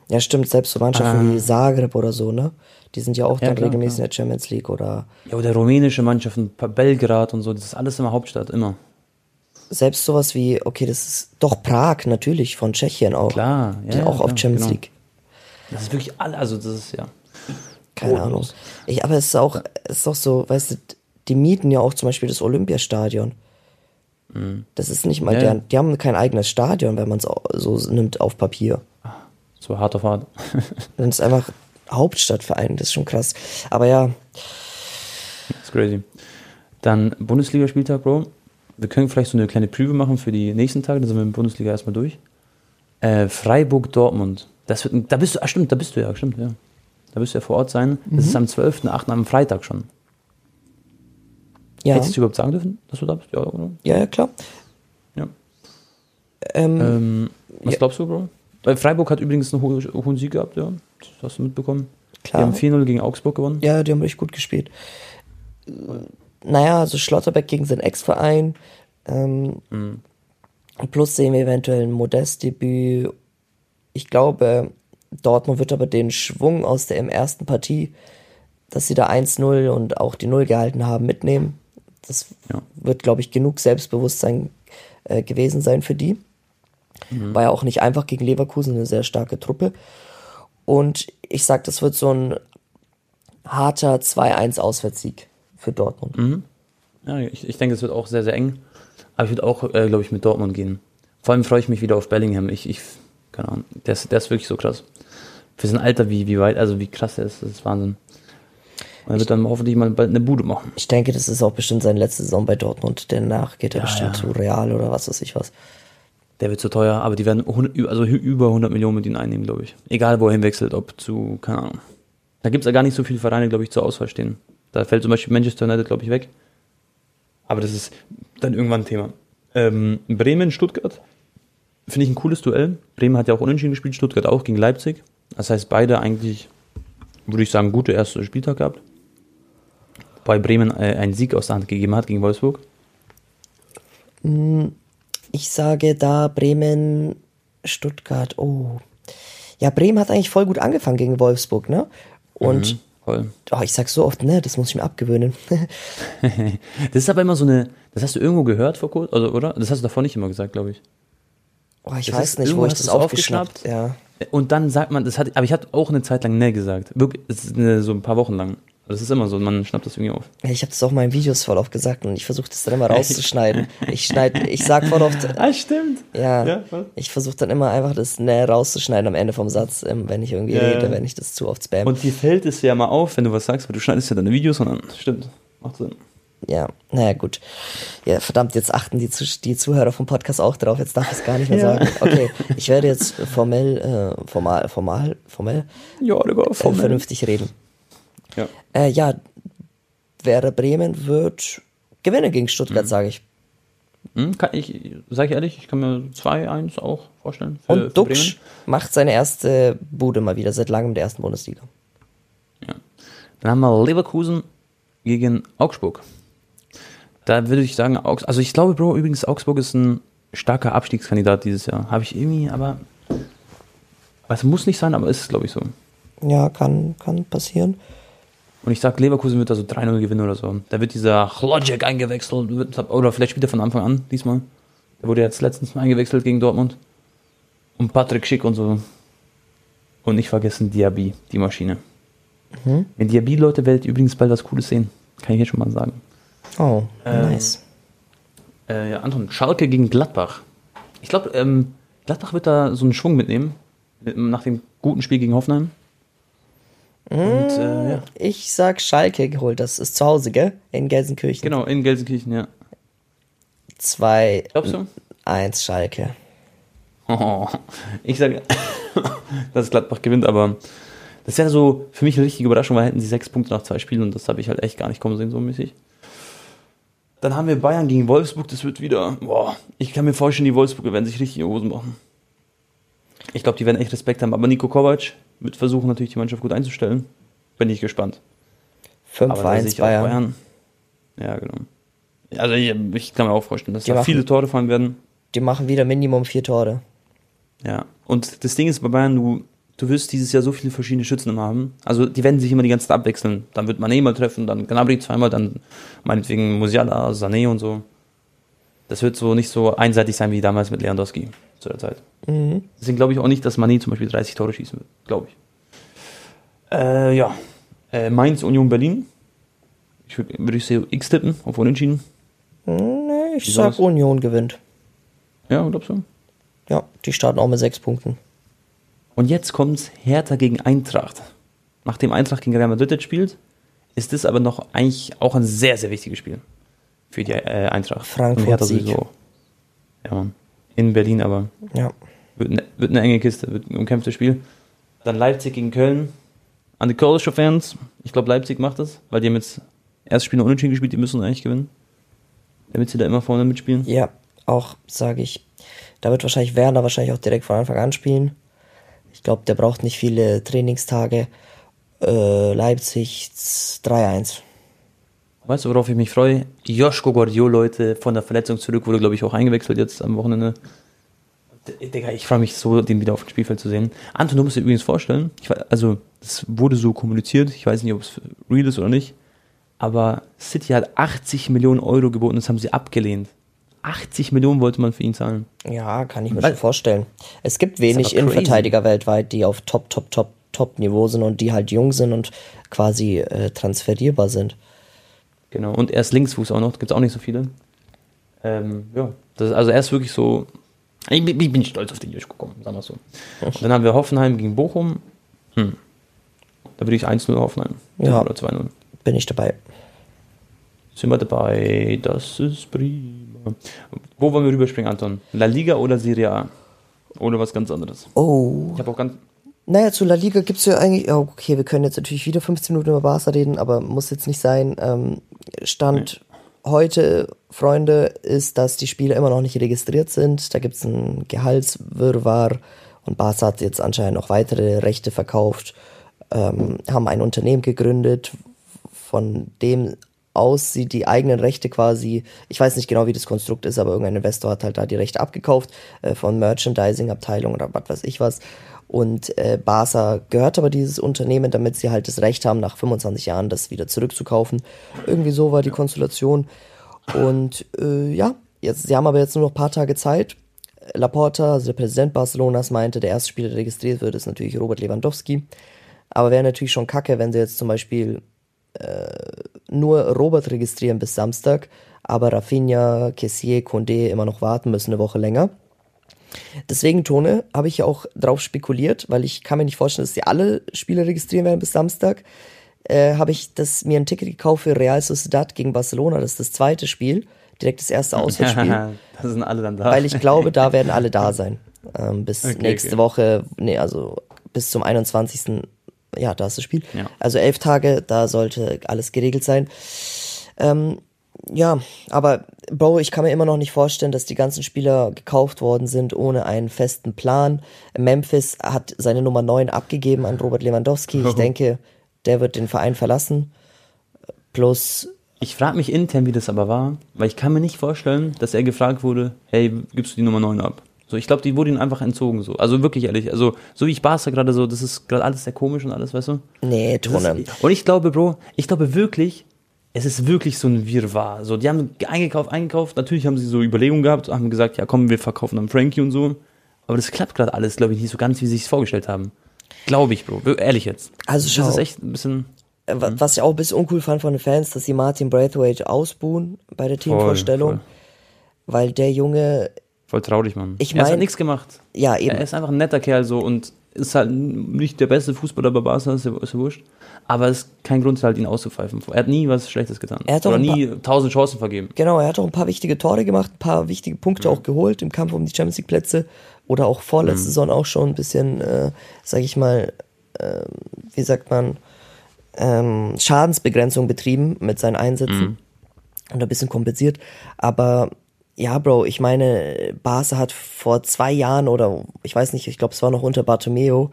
Ja, stimmt, selbst so Mannschaften Ah. wie Zagreb oder so, ne? Die sind ja auch Ja, dann klar, regelmäßig klar. in der Champions League oder Ja, oder rumänische Mannschaften, Belgrad und so, das ist alles immer Hauptstadt, immer. selbst sowas wie, okay, das ist doch Prag, natürlich, von Tschechien auch. Klar, ja, Die ja, auch auf klar, Champions genau. League. Das ist wirklich alle, also das ist ja. Keine. Ahnung. Ich, aber es ist auch, es ist auch so, weißt du, die mieten ja auch zum Beispiel das Olympiastadion. Das ist nicht mal Mhm. Ja, deren, die haben kein eigenes Stadion, wenn man es so nimmt auf Papier. So hart auf hart. *laughs* Dann ist einfach Hauptstadtverein, das ist schon krass. Aber ja, Das ist crazy. Dann Bundesligaspieltag, Bro. Wir können vielleicht so eine kleine Preview machen für die nächsten Tage, dann sind wir in der Bundesliga erstmal durch. Äh, Freiburg-Dortmund. Das wird, da bist du, ah, stimmt, da bist du ja, stimmt, ja. Da wirst du ja vor Ort sein. Das ist am 12.8. am Freitag schon. Ja, Hättest du überhaupt sagen dürfen, dass du da bist? Ja, oder? ja, ja, klar. Ja. Ähm, Ähm, was Ja. glaubst du, Bro? Weil Freiburg hat übrigens einen hohen, hohen Sieg gehabt, ja. Das hast du mitbekommen. Klar. Die haben 4-0 gegen Augsburg gewonnen. Ja, die haben richtig gut gespielt. Naja, also Schlotterbeck gegen seinen Ex-Verein. Ähm, Plus sehen wir eventuell ein Modest-Debüt. Ich glaube, Dortmund wird aber den Schwung aus der ersten Partie, dass sie da 1-0 und auch die 0 gehalten haben, mitnehmen. Das Ja. wird, glaube ich, genug Selbstbewusstsein äh, gewesen sein für die. War ja auch nicht einfach gegen Leverkusen, eine sehr starke Truppe. Und ich sag, das wird so ein harter 2-1 Auswärtssieg für Dortmund. Ja, ich, ich denke, es wird auch sehr, sehr eng. Aber ich würde auch, äh, glaube ich, mit Dortmund gehen. Vor allem freue ich mich wieder auf Bellingham. Ich, ich keine Ahnung, der ist, der ist wirklich so krass. Für sein Alter, wie, wie weit, also wie krass er ist, das ist Wahnsinn. Und er wird dann hoffentlich mal bald eine Bude machen. Ich denke, das ist auch bestimmt seine letzte Saison bei Dortmund. Danach geht er Ja, bestimmt ja. zu Real oder was weiß ich was. Der wird zu teuer, aber die werden 100, also über 100 Millionen mit ihm einnehmen, glaube ich. Egal, wo er hinwechselt, ob zu, keine Ahnung. Da gibt es ja gar nicht so viele Vereine, glaube ich, zur Auswahl stehen. Da fällt zum Beispiel Manchester United, glaube ich, weg. Aber das ist dann irgendwann ein Thema. Ähm, Bremen, Stuttgart. Finde ich ein cooles Duell. Bremen hat ja auch unentschieden gespielt, Stuttgart auch gegen Leipzig. Das heißt, beide eigentlich, würde ich sagen, gute erste Spieltag gehabt. Wobei Bremen äh, einen Sieg aus der Hand gegeben hat gegen Wolfsburg. Ich sage da Bremen, Stuttgart, oh. Ja, Bremen hat eigentlich voll gut angefangen gegen Wolfsburg, ne? Und Mhm, oh, ich sag so oft, ne, das muss ich mir abgewöhnen. *laughs* Das ist aber immer so eine, das hast du irgendwo gehört vor kurzem, also, oder? Das hast du davor nicht immer gesagt, glaube ich. oh, ich Das weiß nicht, wo ich das du's aufgeschnappt. Ja. Und dann sagt man, das hat, aber ich hatte auch eine Zeit lang ne gesagt. Wirklich, so ein paar Wochen lang. Das ist immer so, man schnappt das irgendwie auf. Ich habe das auch in meinen Videos voll oft gesagt und ich versuche das dann immer *laughs* rauszuschneiden. Ich schneide, ich sag voll oft, *laughs* Ah, stimmt. ja, Ja, ich versuche dann immer einfach das ne rauszuschneiden am Ende vom Satz, ähm, wenn ich irgendwie Ja, rede, wenn ich das zu oft spam. Und dir fällt es ja mal auf, wenn du was sagst, weil du schneidest ja deine Videos und dann, stimmt, macht Sinn. Ja, naja, gut. Ja, verdammt, jetzt achten die, die Zuhörer vom Podcast auch drauf. Jetzt darf ich es gar nicht mehr Ja. sagen. Okay, ich werde jetzt formell, äh, formal, formal, formell, Ja, äh, formell. vernünftig reden. Ja. Äh, ja, Werder Bremen wird gewinnen gegen Mhm. Stuttgart, sage ich. Hm, kann ich, sag ich ehrlich, ich kann mir 2-1 auch vorstellen. Für, Und Duxch macht seine erste Bude mal wieder, seit langem in der ersten Bundesliga. Ja. Dann haben wir Leverkusen gegen Augsburg. Da würde ich sagen, Augs also ich glaube, Bro, übrigens, Augsburg ist ein starker Abstiegskandidat dieses Jahr. Habe ich irgendwie, aber. es muss nicht sein, aber ist, glaube ich, so. Ja, kann, kann passieren. Und ich sag, Leverkusen wird da so 3-0 gewinnen oder so. Da wird dieser Chlodjek eingewechselt, oder vielleicht spielt er von Anfang an diesmal. Der wurde jetzt letztens mal eingewechselt gegen Dortmund. Und Patrick Schick und so. Und nicht vergessen Diaby, die Maschine. Wenn Diaby, Leute, werdet ihr übrigens bald was Cooles sehen. Kann ich jetzt schon mal sagen. Oh, Ähm, nice. Äh, ja, Anton, Schalke gegen Gladbach. Ich glaube, ähm, Gladbach wird da so einen Schwung mitnehmen. Mit, nach dem guten Spiel gegen Hoffenheim. Und äh, ja, Ich sag Schalke geholt, das ist zu Hause, gell? In Gelsenkirchen. genau, in Gelsenkirchen, ja. 2, Glaubst du? 1 Schalke. Oh, ich sage, *laughs* dass Gladbach gewinnt, aber das wäre so für mich eine richtige Überraschung, weil hätten sie sechs Punkte nach zwei Spielen und das habe ich halt echt gar nicht kommen sehen, so mäßig. Dann haben wir Bayern gegen Wolfsburg, das wird wieder, boah, ich kann mir vorstellen, die Wolfsburger werden sich richtig in die Hosen machen. Ich glaube, die werden echt Respekt haben, aber Nico Kovac wird versuchen, natürlich die Mannschaft gut einzustellen. Bin ich gespannt. 5 Aber da sehe 1 ich auch Bayern. Ja, genau. Also ich, ich kann mir auch vorstellen, dass Die da machen- viele Tore fallen werden. Die machen wieder Minimum vier Tore. Ja, und das Ding ist bei Bayern, du, du wirst dieses Jahr so viele verschiedene Schützen immer haben. Also die werden sich immer die ganze Zeit abwechseln. Dann wird Mané mal treffen, dann Gnabry zweimal, dann meinetwegen Musiala, Sané und so. Das wird so nicht so einseitig sein wie damals mit Lewandowski zu der Zeit. Mhm. Deswegen glaube ich auch nicht, dass Mané zum Beispiel 30 Tore schießen wird. Glaube ich. Äh, ja. Äh, Mainz, Union, Berlin. Ich würde würd ich X tippen, auf Unentschieden. Nee, ich sag Union gewinnt. Ja, glaubst du? Ja, die starten auch mit sechs Punkten. Und jetzt kommt's Hertha gegen Eintracht. Nachdem Eintracht gegen Real Madrid jetzt spielt, ist das aber noch eigentlich auch ein sehr, sehr wichtiges Spiel für die äh, Eintracht. Frankfurt Sieg. Sowieso. Ja, Mann. In Berlin aber. Ja. Wird, ne, wird eine enge Kiste, wird ein umkämpftes Spiel. Dann Leipzig gegen Köln. An die Kölnische Fans, ich glaube Leipzig macht das, weil die haben jetzt erst Spiel unentschieden gespielt, die müssen eigentlich gewinnen. Damit sie da immer vorne mitspielen. Ja, auch sage ich. Da wird wahrscheinlich Werner wahrscheinlich auch direkt von Anfang an spielen. Ich glaube, der braucht nicht viele Trainingstage. Äh, Leipzig 3-1. Weißt du, worauf ich mich freue? Joschko Guardiol, Leute, von der Verletzung zurück, wurde, glaube ich, auch eingewechselt jetzt am Wochenende. Digga, ich freue mich so, den wieder auf dem Spielfeld zu sehen. Anton, du musst dir übrigens vorstellen, ich, also, das wurde so kommuniziert, ich weiß nicht, ob es real ist oder nicht, aber City hat 80 Millionen Euro geboten, das haben sie abgelehnt. 80 Millionen wollte man für ihn zahlen. Ja, kann ich mir Weil, schon vorstellen. Es gibt wenig Innenverteidiger weltweit, die auf Top, Top, Top, Top Niveau sind und die halt jung sind und quasi äh, transferierbar sind. Genau, und er ist Linksfuß auch noch, gibt es auch nicht so viele. Ähm, ja, das, also er ist wirklich so. Ich, ich bin stolz auf den Josh gekommen, sagen wir so. Und dann haben wir Hoffenheim gegen Bochum. Hm. Da würde ich 1-0 Hoffenheim. Ja, oder 2-0. Bin ich dabei. Sind wir dabei, das ist prima. Wo wollen wir rüberspringen, Anton? La Liga oder Serie A? Oder was ganz anderes? Oh. Ich habe auch ganz. Naja, zu La Liga gibt es ja eigentlich. Okay, wir können jetzt natürlich wieder 15 Minuten über Barca reden, aber muss jetzt nicht sein. Ähm, Stand nee. heute, Freunde, ist, dass die Spieler immer noch nicht registriert sind. Da gibt es ein Gehaltswirrwarr und Barca hat jetzt anscheinend noch weitere Rechte verkauft, ähm, haben ein Unternehmen gegründet, von dem aus sie die eigenen Rechte quasi, ich weiß nicht genau, wie das Konstrukt ist, aber irgendein Investor hat halt da die Rechte abgekauft äh, von Merchandising-Abteilung oder was weiß ich was. Und äh, Barca gehört aber dieses Unternehmen, damit sie halt das Recht haben, nach 25 Jahren das wieder zurückzukaufen. Irgendwie so war die Konstellation. Und äh, ja, jetzt, sie haben aber jetzt nur noch ein paar Tage Zeit. Laporta, also der Präsident Barcelonas, meinte, der erste Spieler, der registriert wird, ist natürlich Robert Lewandowski. Aber wäre natürlich schon kacke, wenn sie jetzt zum Beispiel äh, nur Robert registrieren bis Samstag, aber Rafinha, Kessier, Condé immer noch warten müssen eine Woche länger. Deswegen, Tone, habe ich ja auch drauf spekuliert, weil ich kann mir nicht vorstellen, dass sie alle Spiele registrieren werden bis Samstag. Äh, habe ich das, mir ein Ticket gekauft für Real Sociedad gegen Barcelona. Das ist das zweite Spiel, direkt das erste Auswärtsspiel. *laughs* da sind alle dann da. Weil ich glaube, da werden alle da *laughs* sein. Ähm, bis okay, nächste okay. Woche, nee, also bis zum 21. Ja, da ist das Spiel. Ja. Also elf Tage, da sollte alles geregelt sein. Ähm, ja, aber Bro, ich kann mir immer noch nicht vorstellen, dass die ganzen Spieler gekauft worden sind ohne einen festen Plan. Memphis hat seine Nummer 9 abgegeben an Robert Lewandowski. Ich *laughs* denke, der wird den Verein verlassen. Plus. Ich frage mich intern, wie das aber war, weil ich kann mir nicht vorstellen, dass er gefragt wurde, hey, gibst du die Nummer 9 ab? So, ich glaube, die wurde ihm einfach entzogen, so. Also wirklich ehrlich, also, so wie ich Barca gerade so, das ist gerade alles sehr komisch und alles, weißt du? Nee, Tone. Und ich glaube, Bro, ich glaube wirklich, es ist wirklich so ein Wirrwarr. So, die haben eingekauft, eingekauft. Natürlich haben sie so Überlegungen gehabt, haben gesagt, ja komm, wir verkaufen dann Frankie und so. Aber das klappt gerade alles, glaube ich, nicht so ganz, wie sie sich vorgestellt haben. Glaube ich, Bro. Ehrlich jetzt. Also schau. Das ist echt ein bisschen. Äh, hm? Was ich auch ein bisschen uncool fand von den Fans, dass sie Martin Braithwaite ausbuhen bei der Teamvorstellung. Voll, voll. Weil der Junge. Voll traurig, Mann. Ich mein, er hat nichts gemacht. Ja, eben. Er ist einfach ein netter Kerl so und ist halt nicht der beste Fußballer bei Barca, ist ja, ist ja wurscht. Aber es ist kein Grund halt, ihn auszupfeifen. Er hat nie was Schlechtes getan. Er hat Oder nie tausend Chancen vergeben. Genau, er hat auch ein paar wichtige Tore gemacht, ein paar wichtige Punkte mhm. auch geholt im Kampf um die Champions League Plätze. Oder auch vorletzte mhm. Saison auch schon ein bisschen, äh, sag ich mal, äh, wie sagt man, ähm, Schadensbegrenzung betrieben mit seinen Einsätzen. Mhm. Und ein bisschen kompensiert. Aber ja, Bro, ich meine, Barca hat vor zwei Jahren oder ich weiß nicht, ich glaube, es war noch unter Bartomeo,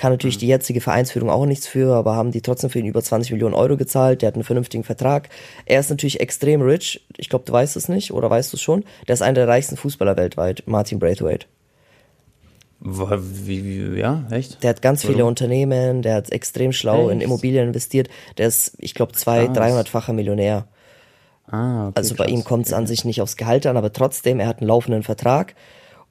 kann natürlich mhm. die jetzige Vereinsführung auch nichts für, aber haben die trotzdem für ihn über 20 Millionen Euro gezahlt. Der hat einen vernünftigen Vertrag. Er ist natürlich extrem rich. Ich glaube, du weißt es nicht oder weißt du es schon. Der ist einer der reichsten Fußballer weltweit, Martin Braithwaite. Wie, wie, ja, echt? Der hat ganz viele Unternehmen, der hat extrem schlau echt? in Immobilien investiert. Der ist, ich glaube, zwei, dreihundertfacher Millionär. Ah, okay, also bei krass. ihm kommt es okay. an sich nicht aufs Gehalt an, aber trotzdem, er hat einen laufenden Vertrag.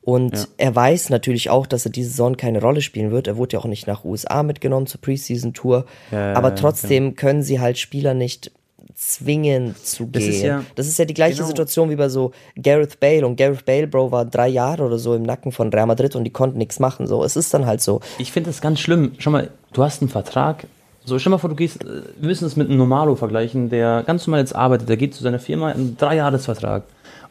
Und ja. er weiß natürlich auch, dass er diese Saison keine Rolle spielen wird. Er wurde ja auch nicht nach USA mitgenommen zur Preseason-Tour. Ja, aber trotzdem ja. können sie halt Spieler nicht zwingen zu das gehen. Ist ja, das ist ja die gleiche genau. Situation wie bei so Gareth Bale. Und Gareth Bale, Bro, war drei Jahre oder so im Nacken von Real Madrid und die konnten nichts machen. So, es ist dann halt so. Ich finde das ganz schlimm. Schau mal, du hast einen Vertrag. So, stell mal vor, du gehst, wir müssen es mit einem Normalo vergleichen, der ganz normal jetzt arbeitet, der geht zu seiner Firma einen Dreijahresvertrag.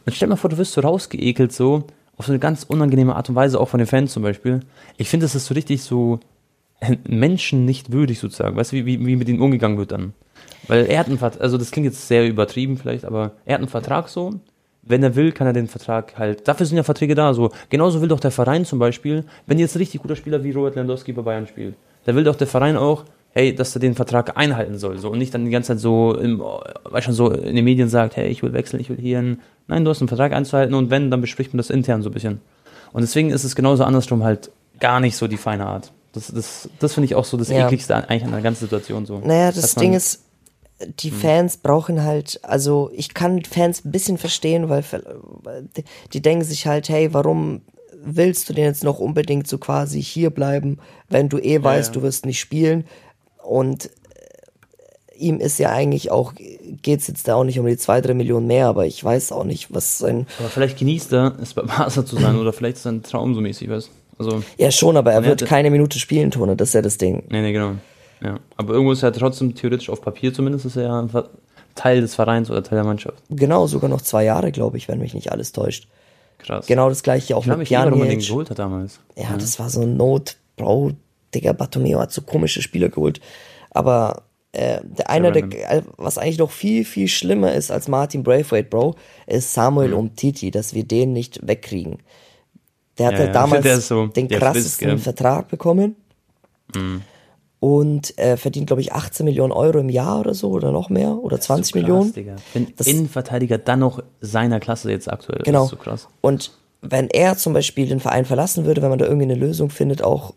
Und stell mal vor, du wirst so rausgeekelt, so, auf so eine ganz unangenehme Art und Weise, auch von den Fans zum Beispiel. Ich finde, das ist so richtig so Menschen nicht würdig sozusagen. Weißt du, wie, wie, wie mit ihnen umgegangen wird dann? Weil er hat einen Vertrag, also das klingt jetzt sehr übertrieben vielleicht, aber er hat einen Vertrag so. Wenn er will, kann er den Vertrag halt. Dafür sind ja Verträge da. So genauso will doch der Verein zum Beispiel, wenn jetzt ein richtig guter Spieler wie Robert Lewandowski bei Bayern spielt, da will doch der Verein auch, hey, dass er den Vertrag einhalten soll, so und nicht dann die ganze Zeit so, im, weil schon so in den Medien sagt, hey, ich will wechseln, ich will hier. Einen, nein, du hast einen Vertrag einzuhalten und wenn, dann bespricht man das intern so ein bisschen. Und deswegen ist es genauso andersrum halt gar nicht so die feine Art. Das, das, das finde ich auch so das ja. ekligste eigentlich an der ganzen Situation so. Naja, das Ding ist, die hm. Fans brauchen halt, also ich kann Fans ein bisschen verstehen, weil die denken sich halt, hey, warum willst du denn jetzt noch unbedingt so quasi hier bleiben, wenn du eh weißt, ja, ja. du wirst nicht spielen? Und äh, ihm ist ja eigentlich auch, geht es jetzt da auch nicht um die zwei, drei Millionen mehr, aber ich weiß auch nicht, was sein. Aber vielleicht genießt er es bei Barca zu sein *clears throat* oder vielleicht ist sein Traum so mäßig, weißt also, Ja, schon, aber er wird keine Minute spielen, Tone, das ist ja das Ding. Nee, nee, genau. Ja, aber irgendwo ist er trotzdem theoretisch auf Papier zumindest ist er ja Teil des Vereins oder Teil der Mannschaft. Genau, sogar noch zwei Jahre, glaube ich, wenn mich nicht alles täuscht. Krass. Genau das gleiche auch ich mit Pjanic. Ich den geholt hat damals. Ja, ja, das war so ein Not, Bro, Digga, Bartomeo hat so komische Spieler geholt. Aber äh, der einer, der, äh, was eigentlich noch viel, viel schlimmer ist als Martin Braithwaite, Bro, ist Samuel mhm. Umtiti, dass wir den nicht wegkriegen. Der hatte ja, ja. *laughs* damals so, den krassesten ist, Vertrag bekommen. Mhm und äh, verdient, glaube ich, 18 Millionen Euro im Jahr oder so oder noch mehr oder 20 so krass, Millionen. Digga. Wenn das, Innenverteidiger dann noch seiner Klasse jetzt aktuell. Genau. Ist so krass. Und wenn er zum Beispiel den Verein verlassen würde, wenn man da irgendwie eine Lösung findet, auch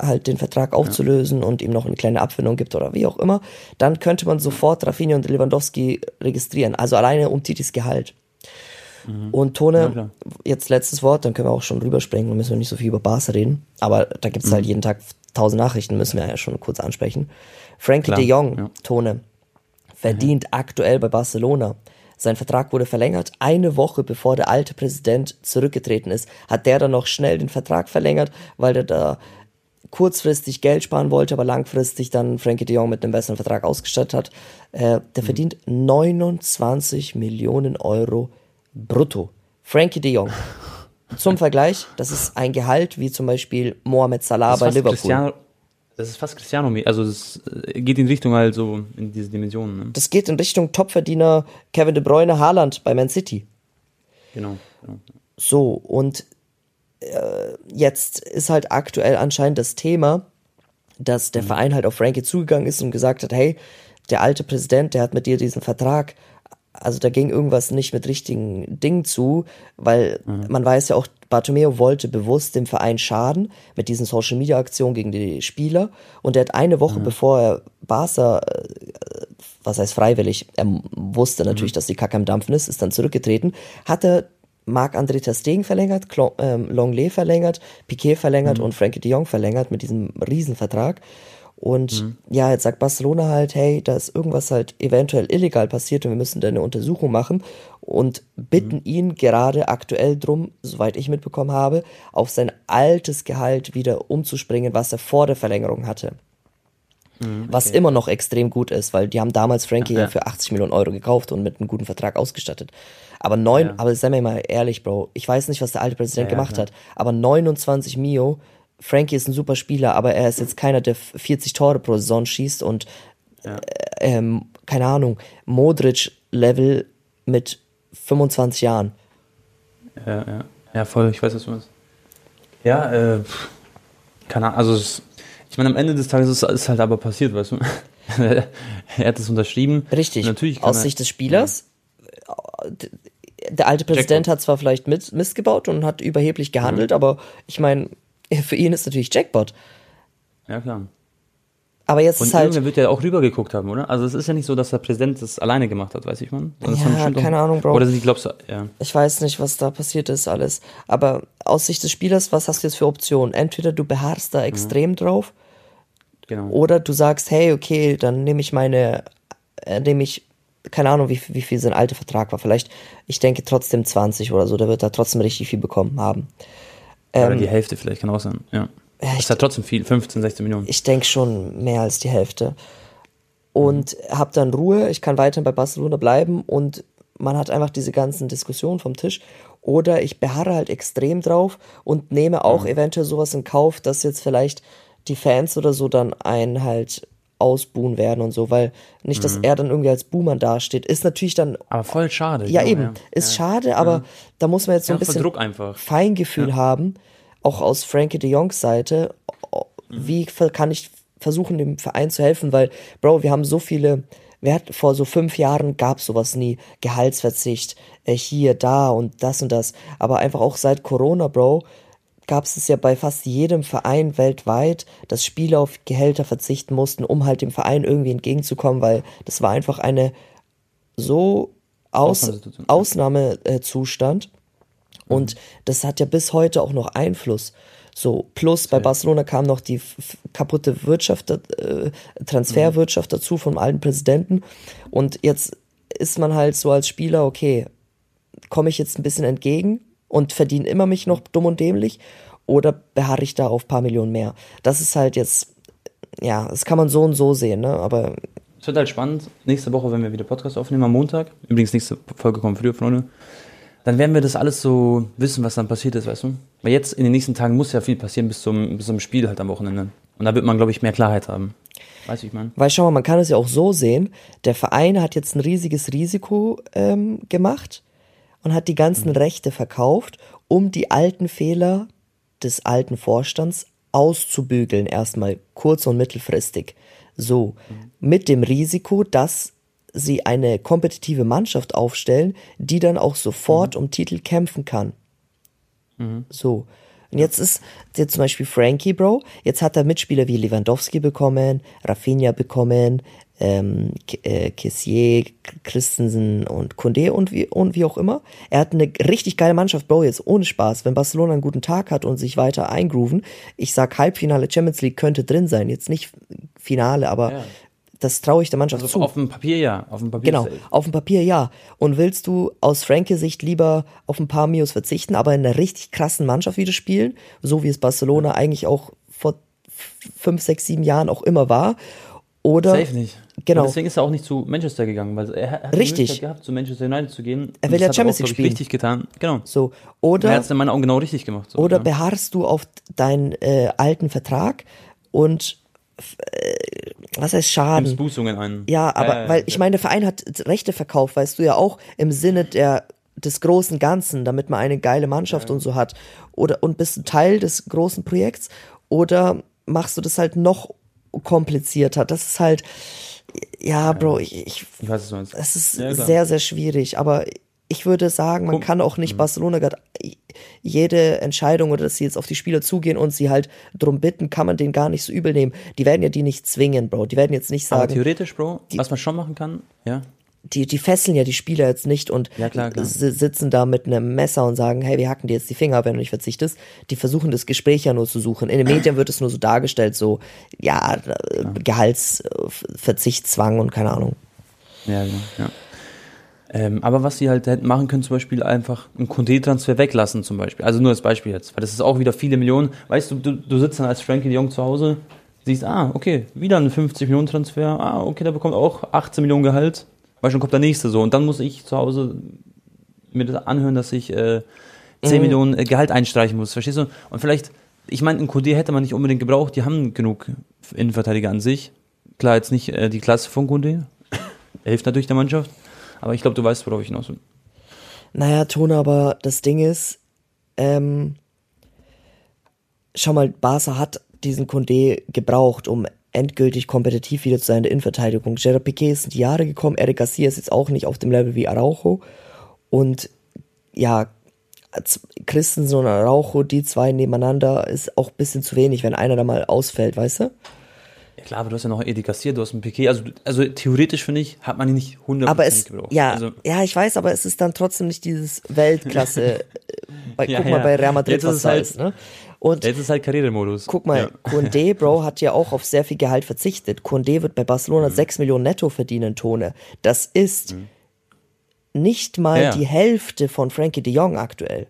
halt den Vertrag aufzulösen ja. und ihm noch eine kleine Abfindung gibt oder wie auch immer, dann könnte man sofort Rafinha und Lewandowski registrieren. Also alleine um Titis Gehalt. Mhm. Und Tone, ja, jetzt letztes Wort, dann können wir auch schon rüberspringen, dann müssen wir nicht so viel über Barca reden. Aber da gibt es mhm. halt jeden Tag tausend Nachrichten müssen wir ja schon kurz ansprechen. Frankie Klar, de Jong, ja. Tone, verdient mhm. aktuell bei Barcelona. Sein Vertrag wurde verlängert. Eine Woche bevor der alte Präsident zurückgetreten ist, hat der dann noch schnell den Vertrag verlängert, weil der da kurzfristig Geld sparen wollte, aber langfristig dann Frankie de Jong mit einem besseren Vertrag ausgestattet hat. Äh, der mhm. verdient 29 Millionen Euro brutto. Frankie de Jong. Zum Vergleich, das ist ein Gehalt wie zum Beispiel Mohamed Salah bei Liverpool. Cristiano, das ist fast Cristiano, also das äh, geht in Richtung halt so in diese Dimensionen. Ne? Das geht in Richtung Topverdiener Kevin De Bruyne, Haaland bei Man City. Genau. genau. So, und äh, jetzt ist halt aktuell anscheinend das Thema, dass der mhm. Verein halt auf Frankie zugegangen ist und gesagt hat, hey, der alte Präsident, der hat mit dir diesen Vertrag also da ging irgendwas nicht mit richtigen Dingen zu, weil mhm. man weiß ja auch, Bartomeo wollte bewusst dem Verein schaden mit diesen Social Media Aktionen gegen die Spieler und er hat eine Woche mhm. bevor er Barca, äh, was heißt freiwillig, er wusste natürlich, mhm. dass die Kacke am Dampfen ist, ist dann zurückgetreten, hat er Marc-André Terstegen verlängert, ähm, Longley verlängert, Piquet verlängert mhm. und Frankie de Jong verlängert mit diesem Riesenvertrag. Und mhm. ja, jetzt sagt Barcelona halt, hey, da ist irgendwas halt eventuell illegal passiert und wir müssen da eine Untersuchung machen und bitten mhm. ihn gerade aktuell drum, soweit ich mitbekommen habe, auf sein altes Gehalt wieder umzuspringen, was er vor der Verlängerung hatte. Mhm, okay. Was immer noch extrem gut ist, weil die haben damals Frankie ja, ja. für 80 Millionen Euro gekauft und mit einem guten Vertrag ausgestattet. Aber neun, ja. aber sei mir mal ehrlich, Bro, ich weiß nicht, was der alte Präsident gemacht hat, aber 29 Mio Frankie ist ein super Spieler, aber er ist jetzt keiner, der 40 Tore pro Saison schießt und ja. äh, ähm, keine Ahnung, Modric-Level mit 25 Jahren. Ja, ja. Ja, voll, ich weiß, was du meinst. Ja, äh, keine Ahnung, also es, ich meine, am Ende des Tages ist es halt aber passiert, weißt du. *laughs* er hat es unterschrieben. Richtig. Natürlich Aus Sicht des Spielers, ja. Der alte Präsident Jackpot. hat zwar vielleicht mit, Mist gebaut und hat überheblich gehandelt, mhm. aber ich meine, *laughs* für ihn ist natürlich Jackpot. Ja, klar. Aber jetzt Und ist halt. wird ja auch rübergeguckt haben, oder? Also es ist ja nicht so, dass der Präsident das alleine gemacht hat, weiß ich man. Ja, keine Ahnung, Bro. Oder sie glaubst ja. Ich weiß nicht, was da passiert ist, alles. Aber aus Sicht des Spielers, was hast du jetzt für Optionen? Entweder du beharrst da extrem drauf, Genau. oder du sagst, hey, okay, dann nehme ich meine, äh, nehme ich, keine Ahnung, wie, wie viel sein alter Vertrag war. Vielleicht, ich denke trotzdem 20 oder so, der wird da trotzdem richtig viel bekommen haben. oder die Hälfte vielleicht kann auch sein, ja. Ja, ist ja trotzdem viel, 15, 16 Millionen. Ich denke schon mehr als die Hälfte. Und hab dann Ruhe, ich kann weiterhin bei Barcelona bleiben und man hat einfach diese ganzen Diskussionen vom Tisch. Oder ich beharre halt extrem drauf und nehme auch eventuell sowas in Kauf, dass jetzt vielleicht die Fans oder so dann einen halt ausbuhen werden und so, weil nicht, dass er dann irgendwie als Buhmann dasteht, ist natürlich dann, Aber voll schade. ja genau, eben, ist schade, aber da muss man jetzt so ein Ja, bisschen Druck einfach. Feingefühl haben, auch aus Frankie de Jongs Seite, Mhm. wie kann ich versuchen, dem Verein zu helfen, weil, Bro, wir haben so viele, wir hatten vor so fünf Jahren gab sowas nie, Gehaltsverzicht, äh, hier, da und das und das, aber einfach auch seit Corona, Bro, gab es es ja bei fast jedem Verein weltweit, dass Spieler auf Gehälter verzichten mussten, um halt dem Verein irgendwie entgegenzukommen, weil das war einfach eine so Aus. Ausnahmezustand. Und das hat ja bis heute auch noch Einfluss. So, plus bei Barcelona kam noch die kaputte Wirtschaft, äh, Transferwirtschaft dazu vom alten Präsidenten. Und jetzt ist man halt so als Spieler, okay, komme ich jetzt ein bisschen entgegen und verdiene immer mich noch dumm und dämlich oder beharre ich da auf ein paar Millionen mehr? Das ist halt jetzt, ja, das kann man so und so sehen, ne? Aber Es wird halt spannend. Nächste Woche, wenn wir wieder Podcast aufnehmen, am Montag. Übrigens, nächste Folge kommt früher, Freunde. Dann werden wir das alles so wissen, was dann passiert ist, weißt du? Weil jetzt in den nächsten Tagen muss ja viel passieren bis zum, bis zum Spiel halt am Wochenende. Und da wird man, glaube ich, mehr Klarheit haben. Weißt du, wie ich meine? Weil schau mal, man kann es ja auch so sehen, der Verein hat jetzt ein riesiges Risiko ähm, gemacht und hat die ganzen Rechte verkauft, um die alten Fehler des alten Vorstands auszubügeln, erstmal kurz- und mittelfristig. So, mit dem Risiko, dass sie eine kompetitive Mannschaft aufstellen, die dann auch sofort um Titel kämpfen kann. So. Und jetzt ist jetzt zum Beispiel Frankie, Bro. Jetzt hat er Mitspieler wie Lewandowski bekommen, Rafinha bekommen, ähm, äh, Kessier, Christensen und Kunde und wie, und wie auch immer. Er hat eine richtig geile Mannschaft, Bro, jetzt ohne Spaß. Wenn Barcelona einen guten Tag hat und sich weiter eingrooven, ich sag Halbfinale Champions League könnte drin sein. Jetzt nicht Finale, aber Ja. das traue ich der Mannschaft Also zu. auf dem Papier ja. Auf dem Papier Genau, auf dem Papier ja. Und willst du aus Franke Sicht lieber auf ein paar Mios verzichten, aber in einer richtig krassen Mannschaft wieder spielen, so wie es Barcelona eigentlich auch vor fünf, sechs, sieben Jahren auch immer war? Oder Safe nicht. Genau. Und deswegen ist er auch nicht zu Manchester gegangen, weil er hat Richtig. Gehabt, zu Manchester United zu gehen. Er will ja Champions League spielen. richtig getan. Genau. so? Und er Oder hat es in meinen Augen genau richtig gemacht. So, Oder ja. beharrst du auf deinen äh, alten Vertrag und äh, was heißt Nimmst Schaden? Bußungen ein. Ja, aber ja, weil ja. ich meine, der Verein hat Rechte verkauft, weißt du ja auch im Sinne der des großen Ganzen, damit man eine geile Mannschaft und so hat. Oder und bist du Teil des großen Projekts oder machst du das halt noch komplizierter? Das ist halt ja, Bro, ich, ich Ich weiß, du meinst. es ist Ja, sehr, sehr schwierig, aber ich würde sagen, man Guck- kann auch Mhm. nicht Barcelona gerade jede Entscheidung oder dass sie jetzt auf die Spieler zugehen und sie halt drum bitten, kann man denen gar nicht so übel nehmen. Die werden ja die nicht zwingen, Bro. Die werden jetzt nicht Aber sagen, theoretisch, Bro, was man schon machen kann, ja, die, die fesseln ja die Spieler jetzt nicht und Ja, klar, klar. si- sitzen da mit einem Messer und sagen, hey, wir hacken dir jetzt die Finger, wenn du nicht verzichtest. Die versuchen das Gespräch ja nur zu suchen. In den Medien wird es nur so dargestellt, so, ja, äh, Gehaltsverzichtszwang und keine Ahnung. Ja, genau, ja. Ähm, aber was sie halt hätten machen können, zum Beispiel einfach einen Condé-Transfer weglassen, zum Beispiel. Also nur als Beispiel jetzt, weil das ist auch wieder viele Millionen. Weißt du, du, du sitzt dann als Frankie de Jong zu Hause, siehst, ah, okay, wieder ein 50-Millionen-Transfer, ah, okay, der bekommt auch 18 Millionen Gehalt, weil schon kommt der nächste so. Und dann muss ich zu Hause mir das anhören, dass ich äh, 10 Millionen äh, Gehalt einstreichen muss, verstehst du? Und vielleicht, ich meine, einen Condé hätte man nicht unbedingt gebraucht, die haben genug Innenverteidiger an sich. Klar, jetzt nicht äh, die Klasse von Condé, *laughs* hilft natürlich der Mannschaft. Aber ich glaube, du weißt, worauf ich hinaus will. Naja, Tone, aber das Ding ist, ähm, schau mal, Barca hat diesen Condé gebraucht, um endgültig kompetitiv wieder zu sein in der Innenverteidigung. Gerard Piquet ist in die Jahre gekommen, Eric Garcia ist jetzt auch nicht auf dem Level wie Araujo. Und ja, Christensen und Araujo, die zwei nebeneinander, ist auch ein bisschen zu wenig, wenn einer da mal ausfällt, weißt du? Ja klar, aber du hast ja noch Edi Garcia, du hast einen Piquet. Also, also theoretisch finde ich, hat man ihn nicht 100% Aber es, gebraucht. ja, also, ja, ich weiß, aber es ist dann trotzdem nicht dieses Weltklasse. *laughs* äh, bei, Ja, guck mal ja. bei Real Madrid, Jetzt ist was es da halt- ist, ne? Und jetzt ist halt Karrieremodus. Guck mal, Ja. *laughs* Condé, Bro, hat ja auch auf sehr viel Gehalt verzichtet. Condé wird bei Barcelona Mhm. 6 Millionen netto verdienen, Tone. Das ist nicht mal Ja, ja. die Hälfte von Frankie de Jong aktuell.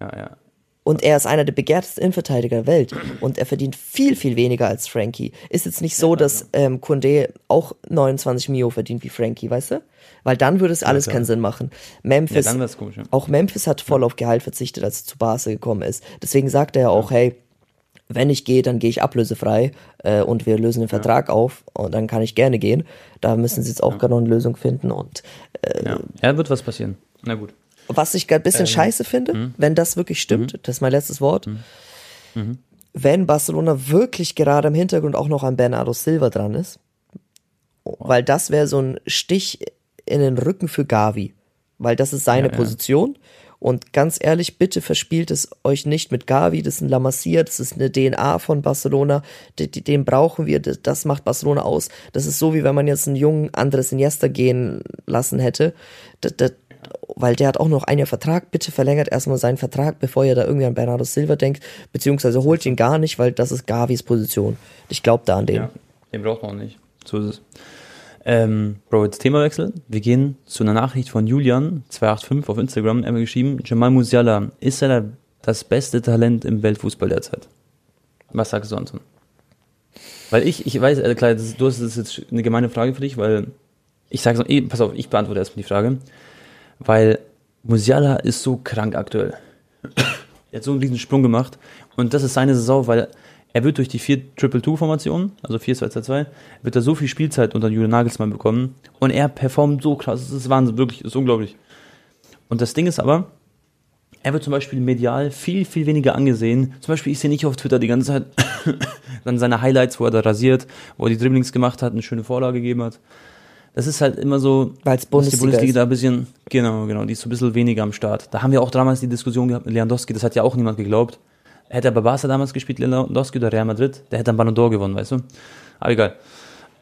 Ja, ja. Und er ist einer der begehrtesten Innenverteidiger der Welt. Und er verdient viel, viel weniger als Frankie. Ist jetzt nicht so, dass ähm, Condé auch 29 Mio verdient wie Frankie, weißt du? Weil dann würde es alles klar. keinen Sinn machen. Ja, Memphis, dann wär's komisch. Ja. auch Memphis hat voll auf Gehalt verzichtet, als er zu Barca gekommen ist. Deswegen sagt er ja auch, hey, wenn ich gehe, dann gehe ich ablösefrei äh, und wir lösen den Vertrag auf und dann kann ich gerne gehen. Da müssen sie jetzt auch gerade noch eine Lösung finden. Und Ja. ja, wird was passieren. Na gut. was ich gerade ein bisschen scheiße finde, wenn das wirklich stimmt, das ist mein letztes Wort, wenn Barcelona wirklich gerade im Hintergrund auch noch an Bernardo Silva dran ist, weil das wäre so ein Stich in den Rücken für Gavi, weil das ist seine Ja. Position. Und ganz ehrlich, bitte verspielt es euch nicht mit Gavi, das ist ein La Masia, das ist eine DNA von Barcelona, den, den brauchen wir, das, das macht Barcelona aus. Das ist so, wie wenn man jetzt einen jungen Andres Iniesta gehen lassen hätte, das, das, weil der hat auch noch ein Jahr Vertrag, bitte verlängert erstmal seinen Vertrag, bevor ihr da irgendwie an Bernardo Silva denkt, beziehungsweise holt ihn gar nicht, weil das ist Gavis Position. Ich glaube da an den. Ja, den braucht man auch nicht. So ist es. Ähm, Bro, jetzt Themawechsel. Wir gehen zu einer Nachricht von Julian285 auf Instagram. Er hat mir geschrieben, Jamal Musiala, ist er das beste Talent im Weltfußball derzeit? Was sagst du, Anton? Weil ich, ich weiß, äh, klar, das, du hast das jetzt eine gemeine Frage für dich, weil ich sage so, eh, pass auf, ich beantworte erstmal die Frage. Weil Musiala ist so krank aktuell. er hat so einen riesen Sprung gemacht und das ist seine Saison, weil er wird durch die 4-2-2-Formation, also 4-2-2-2, wird er so viel Spielzeit unter Julian Nagelsmann bekommen und er performt so krass, das ist Wahnsinn, wirklich, das ist unglaublich. Und das Ding ist aber, er wird zum Beispiel medial viel, viel weniger angesehen. Zum Beispiel, ich sehe nicht auf Twitter die ganze Zeit *coughs* dann seine Highlights, wo er da rasiert, wo er die Dribblings gemacht hat, eine schöne Vorlage gegeben hat. Das ist halt immer so, Weil's dass die Bundesliga Bundesliga ist. da ein bisschen, genau, genau, die ist so ein bisschen weniger am Start. Da haben wir auch damals die Diskussion gehabt mit Lewandowski, das hat ja auch niemand geglaubt. Hätte er bei Barca damals gespielt, Lewandowski oder Real Madrid, der hätte dann Ballon d'Or gewonnen, weißt du? Aber egal.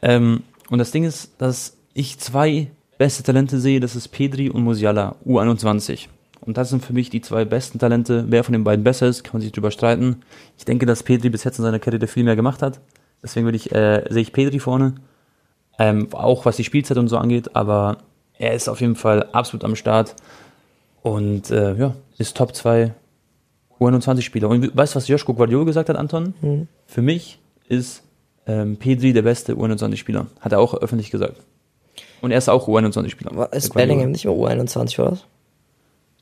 Ähm, und das Ding ist, dass ich zwei beste Talente sehe, das ist Pedri und Musiala, U21. Und das sind für mich die zwei besten Talente. Wer von den beiden besser ist, kann man sich drüber streiten. Ich denke, dass Pedri bis jetzt in seiner Karriere viel mehr gemacht hat. Deswegen würde ich, äh, sehe ich Pedri vorne. Ähm, auch was die Spielzeit und so angeht, aber er ist auf jeden Fall absolut am Start. Und äh, ja, ist Top 2 U21-Spieler. Und weißt du, was Joschko Guardiola gesagt hat, Anton? Mhm. Für mich ist ähm, Pedri der beste U21-Spieler. Hat er auch öffentlich gesagt. Und er ist auch U21-Spieler. War- Ist. Bellingham nicht mehr U21 oder was?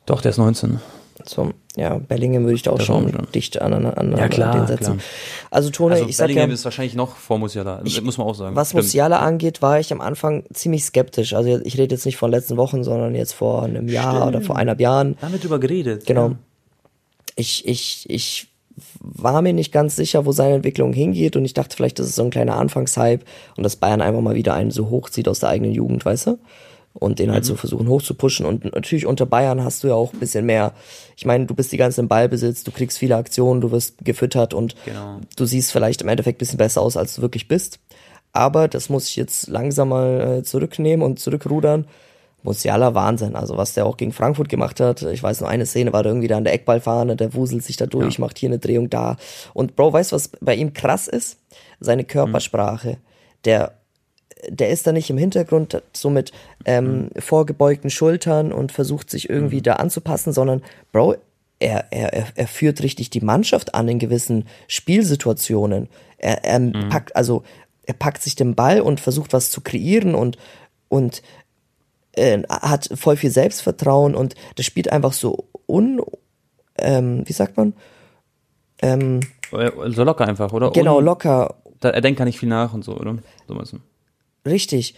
Doch, der ist 19. So, ja, Bellingham würde ich da auch Das schon dicht an, an, an Ja, klar, den setzen. klar. Also Tone, Also ich sag ja, Bellingham ist wahrscheinlich noch vor Musiala. muss man auch sagen. was Stimmt. Musiala angeht, war ich am Anfang ziemlich skeptisch. Also ich rede jetzt nicht von letzten Wochen, sondern jetzt vor einem Jahr Stimmt. oder vor eineinhalb Jahren. Da haben wir drüber geredet. Genau. Ja. Ich, ich, ich war mir nicht ganz sicher, wo seine Entwicklung hingeht und ich dachte vielleicht, das ist so ein kleiner Anfangshype und dass Bayern einfach mal wieder einen so hochzieht aus der eigenen Jugend, weißt du? Und den halt Mhm. so versuchen hochzupushen. Und natürlich unter Bayern hast du ja auch ein bisschen mehr. Ich meine, du bist die ganze Zeit im Ballbesitz, du kriegst viele Aktionen, du wirst gefüttert und Genau. du siehst vielleicht im Endeffekt ein bisschen besser aus, als du wirklich bist. Aber das muss ich jetzt langsam mal äh, zurücknehmen und zurückrudern. Musiala Wahnsinn, also was der auch gegen Frankfurt gemacht hat. Ich weiß nur eine Szene, war da irgendwie da an der Eckballfahne, der wuselt sich da durch, macht hier eine Drehung da. Und Bro, weißt du, was bei ihm krass ist? Seine Körpersprache. Der der ist da nicht im Hintergrund so mit ähm, vorgebeugten Schultern und versucht sich irgendwie da anzupassen, sondern Bro, er, er, er, führt richtig die Mannschaft an in gewissen Spielsituationen. Er, er packt, also er packt sich den Ball und versucht was zu kreieren und, und äh, hat voll viel Selbstvertrauen und das spielt einfach so un, ähm, wie sagt man? Ähm, So locker einfach, oder? genau, locker, da, er denkt gar nicht viel nach und so, oder? So meinst du? Richtig.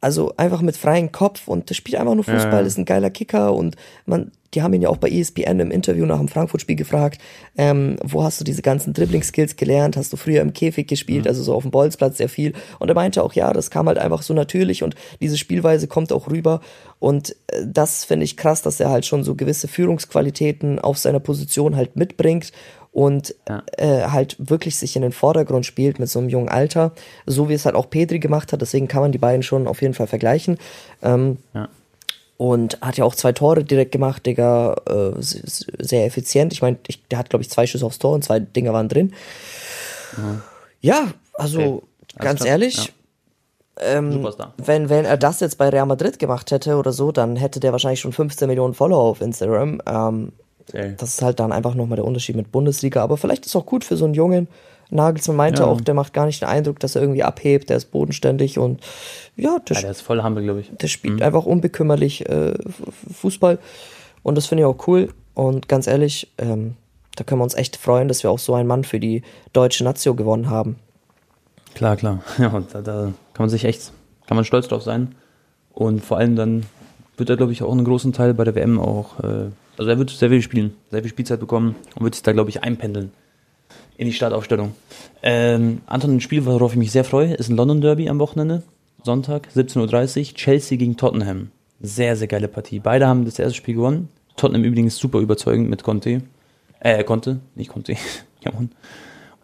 Also einfach mit freiem Kopf und der spielt einfach nur Fußball, ja, ist ein geiler Kicker und man, die haben ihn ja auch bei ESPN im Interview nach dem Frankfurt-Spiel gefragt, ähm, wo hast du diese ganzen Dribbling-Skills gelernt? Hast du früher im Käfig gespielt, mhm. also so auf dem Bolzplatz sehr viel? Und er meinte auch, ja, das kam halt einfach so natürlich und diese Spielweise kommt auch rüber. Und äh, das finde ich krass, dass er halt schon so gewisse Führungsqualitäten auf seiner Position halt mitbringt und ja. äh, halt wirklich sich in den Vordergrund spielt mit so einem jungen Alter, so wie es halt auch Petri gemacht hat. Deswegen kann man die beiden schon auf jeden Fall vergleichen. Ähm, ja. Und hat ja auch zwei Tore direkt gemacht, Digga, äh, sehr effizient. Ich meine, der hat, glaube ich, zwei Schüsse aufs Tor und zwei Dinger waren drin. Mhm. Ja, also okay. ganz klar. ehrlich, ja. ähm, wenn, wenn er das jetzt bei Real Madrid gemacht hätte oder so, dann hätte der wahrscheinlich schon 15 Millionen Follower auf Instagram. Ähm, Das ist halt dann einfach nochmal der Unterschied mit Bundesliga. Aber vielleicht ist es auch gut für so einen Jungen. Nagelsmann meinte ja. auch, der macht gar nicht den Eindruck, dass er irgendwie abhebt, der ist bodenständig und ja, der, ja, der ist voll humble, glaube ich. Der spielt mhm. einfach unbekümmerlich äh, Fußball und das finde ich auch cool. Und ganz ehrlich, ähm, da können wir uns echt freuen, dass wir auch so einen Mann für die deutsche Nazio gewonnen haben. Klar, klar. *laughs* Ja, und da, da kann man sich echt, kann man stolz drauf sein. Und vor allem dann wird er, glaube ich, auch einen großen Teil bei der WM auch äh, also er wird sehr viel spielen, sehr viel Spielzeit bekommen und wird sich da, glaube ich, einpendeln in die Startaufstellung. Ähm, Anton, ein Spiel, worauf ich mich sehr freue, ist ein London Derby am Wochenende. Sonntag, 17.30 Uhr, Chelsea gegen Tottenham. Sehr, sehr geile Partie. Beide haben das erste Spiel gewonnen. Tottenham übrigens super überzeugend mit Conte. Äh, Conte, nicht Conte. *laughs* ja,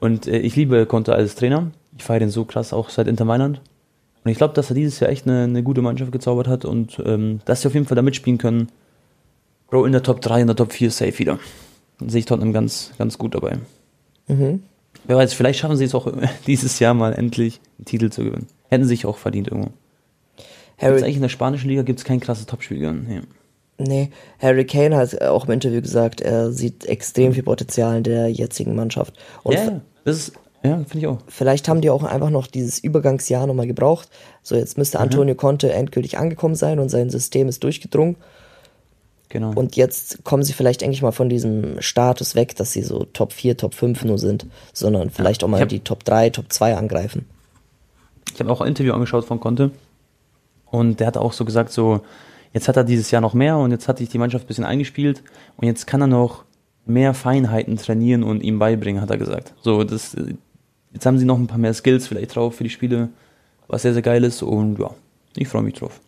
Und äh, ich liebe Conte als Trainer. Ich feiere den so krass, auch seit Inter Mailand. Und ich glaube, dass er dieses Jahr echt eine, eine gute Mannschaft gezaubert hat und ähm, dass sie auf jeden Fall da mitspielen können, Bro, in der Top 3, in der Top 4 safe wieder. Dann sehe ich Tottenham ganz, ganz gut dabei. Mhm. Wer weiß, vielleicht schaffen sie es auch *laughs* dieses Jahr mal endlich, einen Titel zu gewinnen. Hätten sie sich auch verdient irgendwo. Harry gibt's eigentlich in der spanischen Liga gibt es kein krasses Topspiel. Nee. nee, Harry Kane hat auch im Interview gesagt, er sieht extrem viel Potenzial in der jetzigen Mannschaft. Und ja, das ist, ja, finde ich auch. Vielleicht haben die auch einfach noch dieses Übergangsjahr nochmal gebraucht. So, jetzt müsste mhm. Antonio Conte endgültig angekommen sein und sein System ist durchgedrungen. Genau. Und jetzt kommen sie vielleicht endlich mal von diesem Status weg, dass sie so Top 4, Top 5 nur sind, sondern vielleicht ja, auch mal hab, die Top 3, Top 2 angreifen. Ich habe auch ein Interview angeschaut von Conte und der hat auch so gesagt, so, jetzt hat er dieses Jahr noch mehr und jetzt hat sich die Mannschaft ein bisschen eingespielt und jetzt kann er noch mehr Feinheiten trainieren und ihm beibringen, hat er gesagt. So, das, jetzt haben sie noch ein paar mehr Skills vielleicht drauf für die Spiele, was sehr, sehr geil ist und ja, ich freue mich drauf.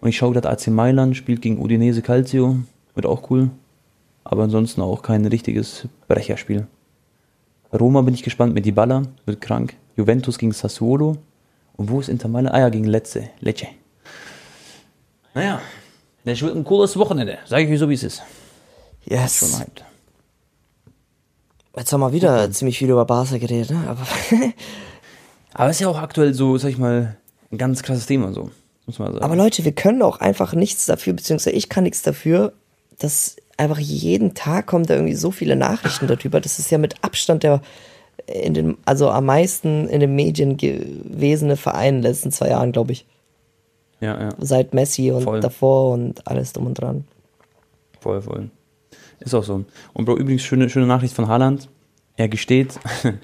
Und ich schaue gerade AC Mailand, spielt gegen Udinese Calcio, wird auch cool. Aber ansonsten auch kein richtiges Brecherspiel. Roma bin ich gespannt mit Dybala, wird krank. Juventus gegen Sassuolo. Und wo ist Inter Mailand? Ah ja, gegen Lecce. Lecce. Naja, das wird ein cooles Wochenende. Sage ich euch so, wie es ist. Yes. Schon hyped. Jetzt haben wir wieder okay. ziemlich viel über Barca geredet, ne? Aber, *laughs* Aber es ist ja auch aktuell so, sag ich mal, ein ganz krasses Thema so muss man sagen. Aber Leute, wir können auch einfach nichts dafür, beziehungsweise ich kann nichts dafür, dass einfach jeden Tag kommen da irgendwie so viele Nachrichten darüber. Das ist ja mit Abstand der in den, also am meisten in den Medien gewesene Verein in den letzten zwei Jahren, glaube ich. Ja, ja. Seit Messi und voll. davor und alles drum und dran. Voll, voll. Ist auch so. Und Bro, übrigens schöne, schöne Nachricht von Haaland. Er gesteht, *laughs*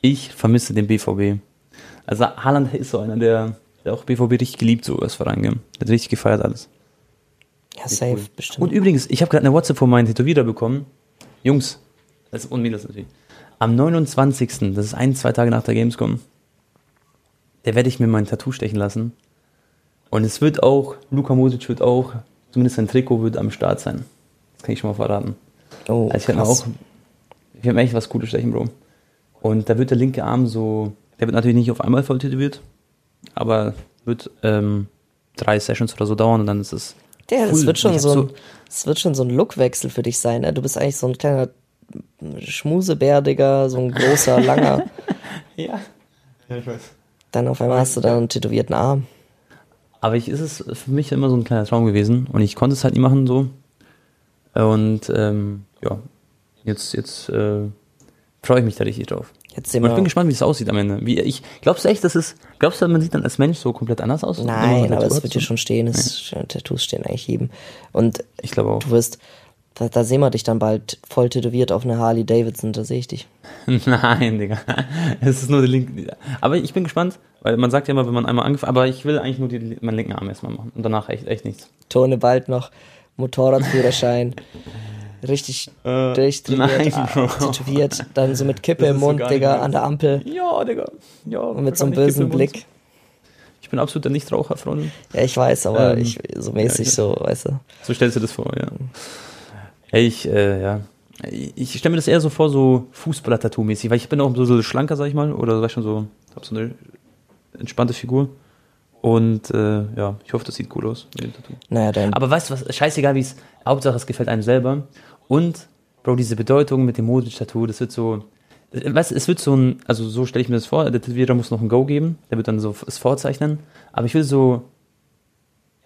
ich vermisse den BVB. Also Haaland ist so einer, der der auch BVB richtig geliebt, so gell? Der hat richtig gefeiert alles. Ja, safe, cool. bestimmt. Und übrigens, ich habe gerade eine WhatsApp von meinen Tätowierer bekommen. Jungs, das und Mädels natürlich. Am 29., das ist ein, zwei Tage nach der Gamescom, der werde ich mir mein Tattoo stechen lassen. Und es wird auch, Luka Mosic wird auch, zumindest sein Trikot wird am Start sein. Das kann ich schon mal verraten. Oh, also ich werde auch, ich werde mir echt was Cooles stechen, Bro. Und da wird der linke Arm so, der wird natürlich nicht auf einmal voll tätowiert, aber wird ähm, drei Sessions oder so dauern und dann ist es. Ja, das wird schon so, ein, das wird schon so ein Lookwechsel für dich sein. Ne? Du bist eigentlich so ein kleiner Schmusebär, Digga, so ein großer, *laughs* langer. ja. Ja, ich weiß. Dann auf einmal hast du da einen tätowierten Arm. Aber ich ist es für mich immer so ein kleiner Traum gewesen und ich konnte es halt nie machen so. Und ähm, ja, jetzt, jetzt äh, freue ich mich da richtig drauf. Jetzt sehen wir. Ich bin gespannt, wie es aussieht am Ende. Wie, ich, glaubst du echt, dass es, glaubst du, man sieht dann als Mensch so komplett anders aus? Nein, aber es wird ja schon stehen. Es, ja. Tattoos stehen eigentlich jedem. Und ich glaube auch. Du wirst, Da, da sehen wir dich dann bald voll tätowiert auf einer Harley Davidson, da sehe ich dich. *laughs* Nein, Digga. Es ist nur der linke. Aber ich bin gespannt, weil man sagt ja immer, wenn man einmal angefangen aber ich will eigentlich nur die, meinen linken Arm erstmal machen und danach echt, echt nichts. Tone bald noch Motorradführerschein. *laughs* Richtig Äh, durchtrainiert, tätowiert, dann so mit Kippe im so Mund, nicht Digga, an der Ampel Ja, Digga. Ja, und mit so einem bösen Blick. Ich bin absoluter Nichtraucher, Freunde. Ja, ich weiß, aber Ähm, ich so mäßig ja, so, weißt du. So stellst du das vor, ja. Hey, ich, äh, ja. Ich stelle mir das eher so vor, so Fußballer-Tattoo-mäßig, weil ich bin auch so, so schlanker, sag ich mal, oder sag ich schon so, hab so eine entspannte Figur. Und äh, ja, ich hoffe, das sieht cool aus mit dem Tattoo. Naja, dann. Aber weißt du was, scheißegal wie es, Hauptsache es gefällt einem selber. Und, Bro, diese Bedeutung mit dem Modric-Tattoo, das wird so, weißt du, es wird so ein, also so stelle ich mir das vor, der Tätowierer muss noch ein Go geben, der wird dann so es vorzeichnen. Aber ich will so,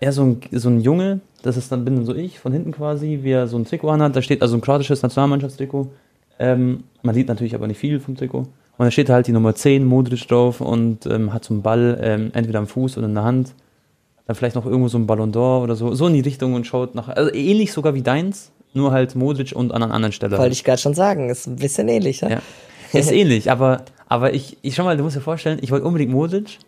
eher so ein, so ein Junge, das ist dann, bin so ich, von hinten quasi, wie er so ein Trikot anhat, da steht also ein kroatisches Nationalmannschaftstrikot. Ähm, man sieht natürlich aber nicht viel vom Trikot. Und da steht halt die Nummer 10, Modric drauf und ähm, hat so einen Ball ähm, entweder am Fuß oder in der Hand. Dann vielleicht noch irgendwo so ein Ballon d'Or oder so, so in die Richtung und schaut nach, also ähnlich sogar wie deins, nur halt Modric und an einer anderen Stelle. Wollte ich gerade schon sagen, ist ein bisschen ähnlich, ne? Ja. *laughs* Ist ähnlich, aber, aber ich, ich schau mal, du musst dir vorstellen, ich wollte unbedingt Modric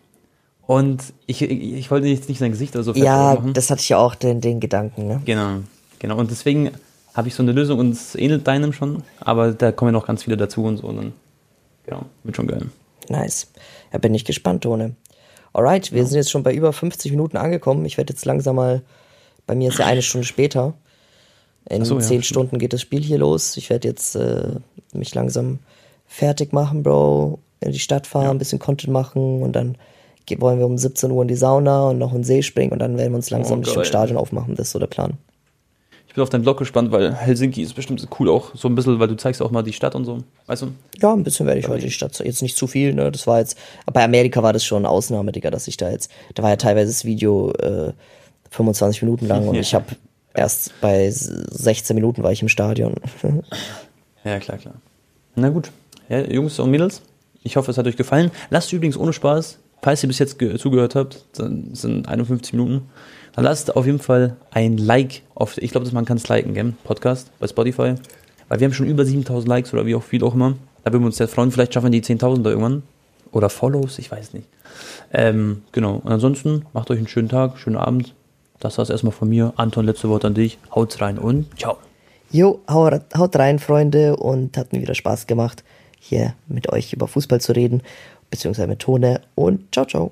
und ich, ich, ich wollte jetzt nicht sein Gesicht oder so Ja, machen. das hatte ich ja auch den, den Gedanken, ne? Genau, genau. Und deswegen habe ich so eine Lösung und es ähnelt deinem schon, aber da kommen ja noch ganz viele dazu und so. Und dann, genau, wird schon geil. Nice. Ja, bin ich gespannt, Tone. Alright, wir sind jetzt schon bei über 50 Minuten angekommen. Ich werde jetzt langsam mal, bei mir ist ja eine Stunde später. In so, ja, zehn stimmt. Stunden geht das Spiel hier los. Ich werde jetzt äh, mich langsam fertig machen, Bro. In die Stadt fahren, ein bisschen Content machen und dann wollen wir um 17 Uhr in die Sauna und noch in den See springen und dann werden wir uns langsam Oh, Richtung geil. Stadion aufmachen. Das ist so der Plan. Ich bin auf deinen Blog gespannt, weil Helsinki ist bestimmt cool auch, so ein bisschen, weil du zeigst auch mal die Stadt und so, weißt du? Ja, ein bisschen werde ich heute die Stadt, jetzt nicht zu viel, ne, das war jetzt, aber bei Amerika war das schon eine Ausnahme, Digga, dass ich da jetzt, da war ja teilweise das Video äh, 25 Minuten lang und Ja. *laughs* ich habe erst bei 16 Minuten war ich im Stadion. Ja, klar, klar. Na gut. Ja, Jungs und Mädels, ich hoffe, es hat euch gefallen. Lasst übrigens ohne Spaß, falls ihr bis jetzt ge- zugehört habt, dann sind 51 Minuten, dann lasst auf jeden Fall ein Like auf, ich glaube, man kann es liken, gell? Podcast bei Spotify. Weil wir haben schon über 7000 Likes oder wie auch viel auch immer. Da würden wir uns sehr freuen. Vielleicht schaffen wir die 10.000 da irgendwann. Oder Follows, ich weiß nicht. Ähm, genau. Und ansonsten macht euch einen schönen Tag, schönen Abend. Das war's erstmal von mir. Anton, letzte Wort an dich. Haut's rein und ciao. Jo, hau- haut rein, Freunde, und hat mir wieder Spaß gemacht, hier mit euch über Fußball zu reden, beziehungsweise mit Tone und ciao, ciao.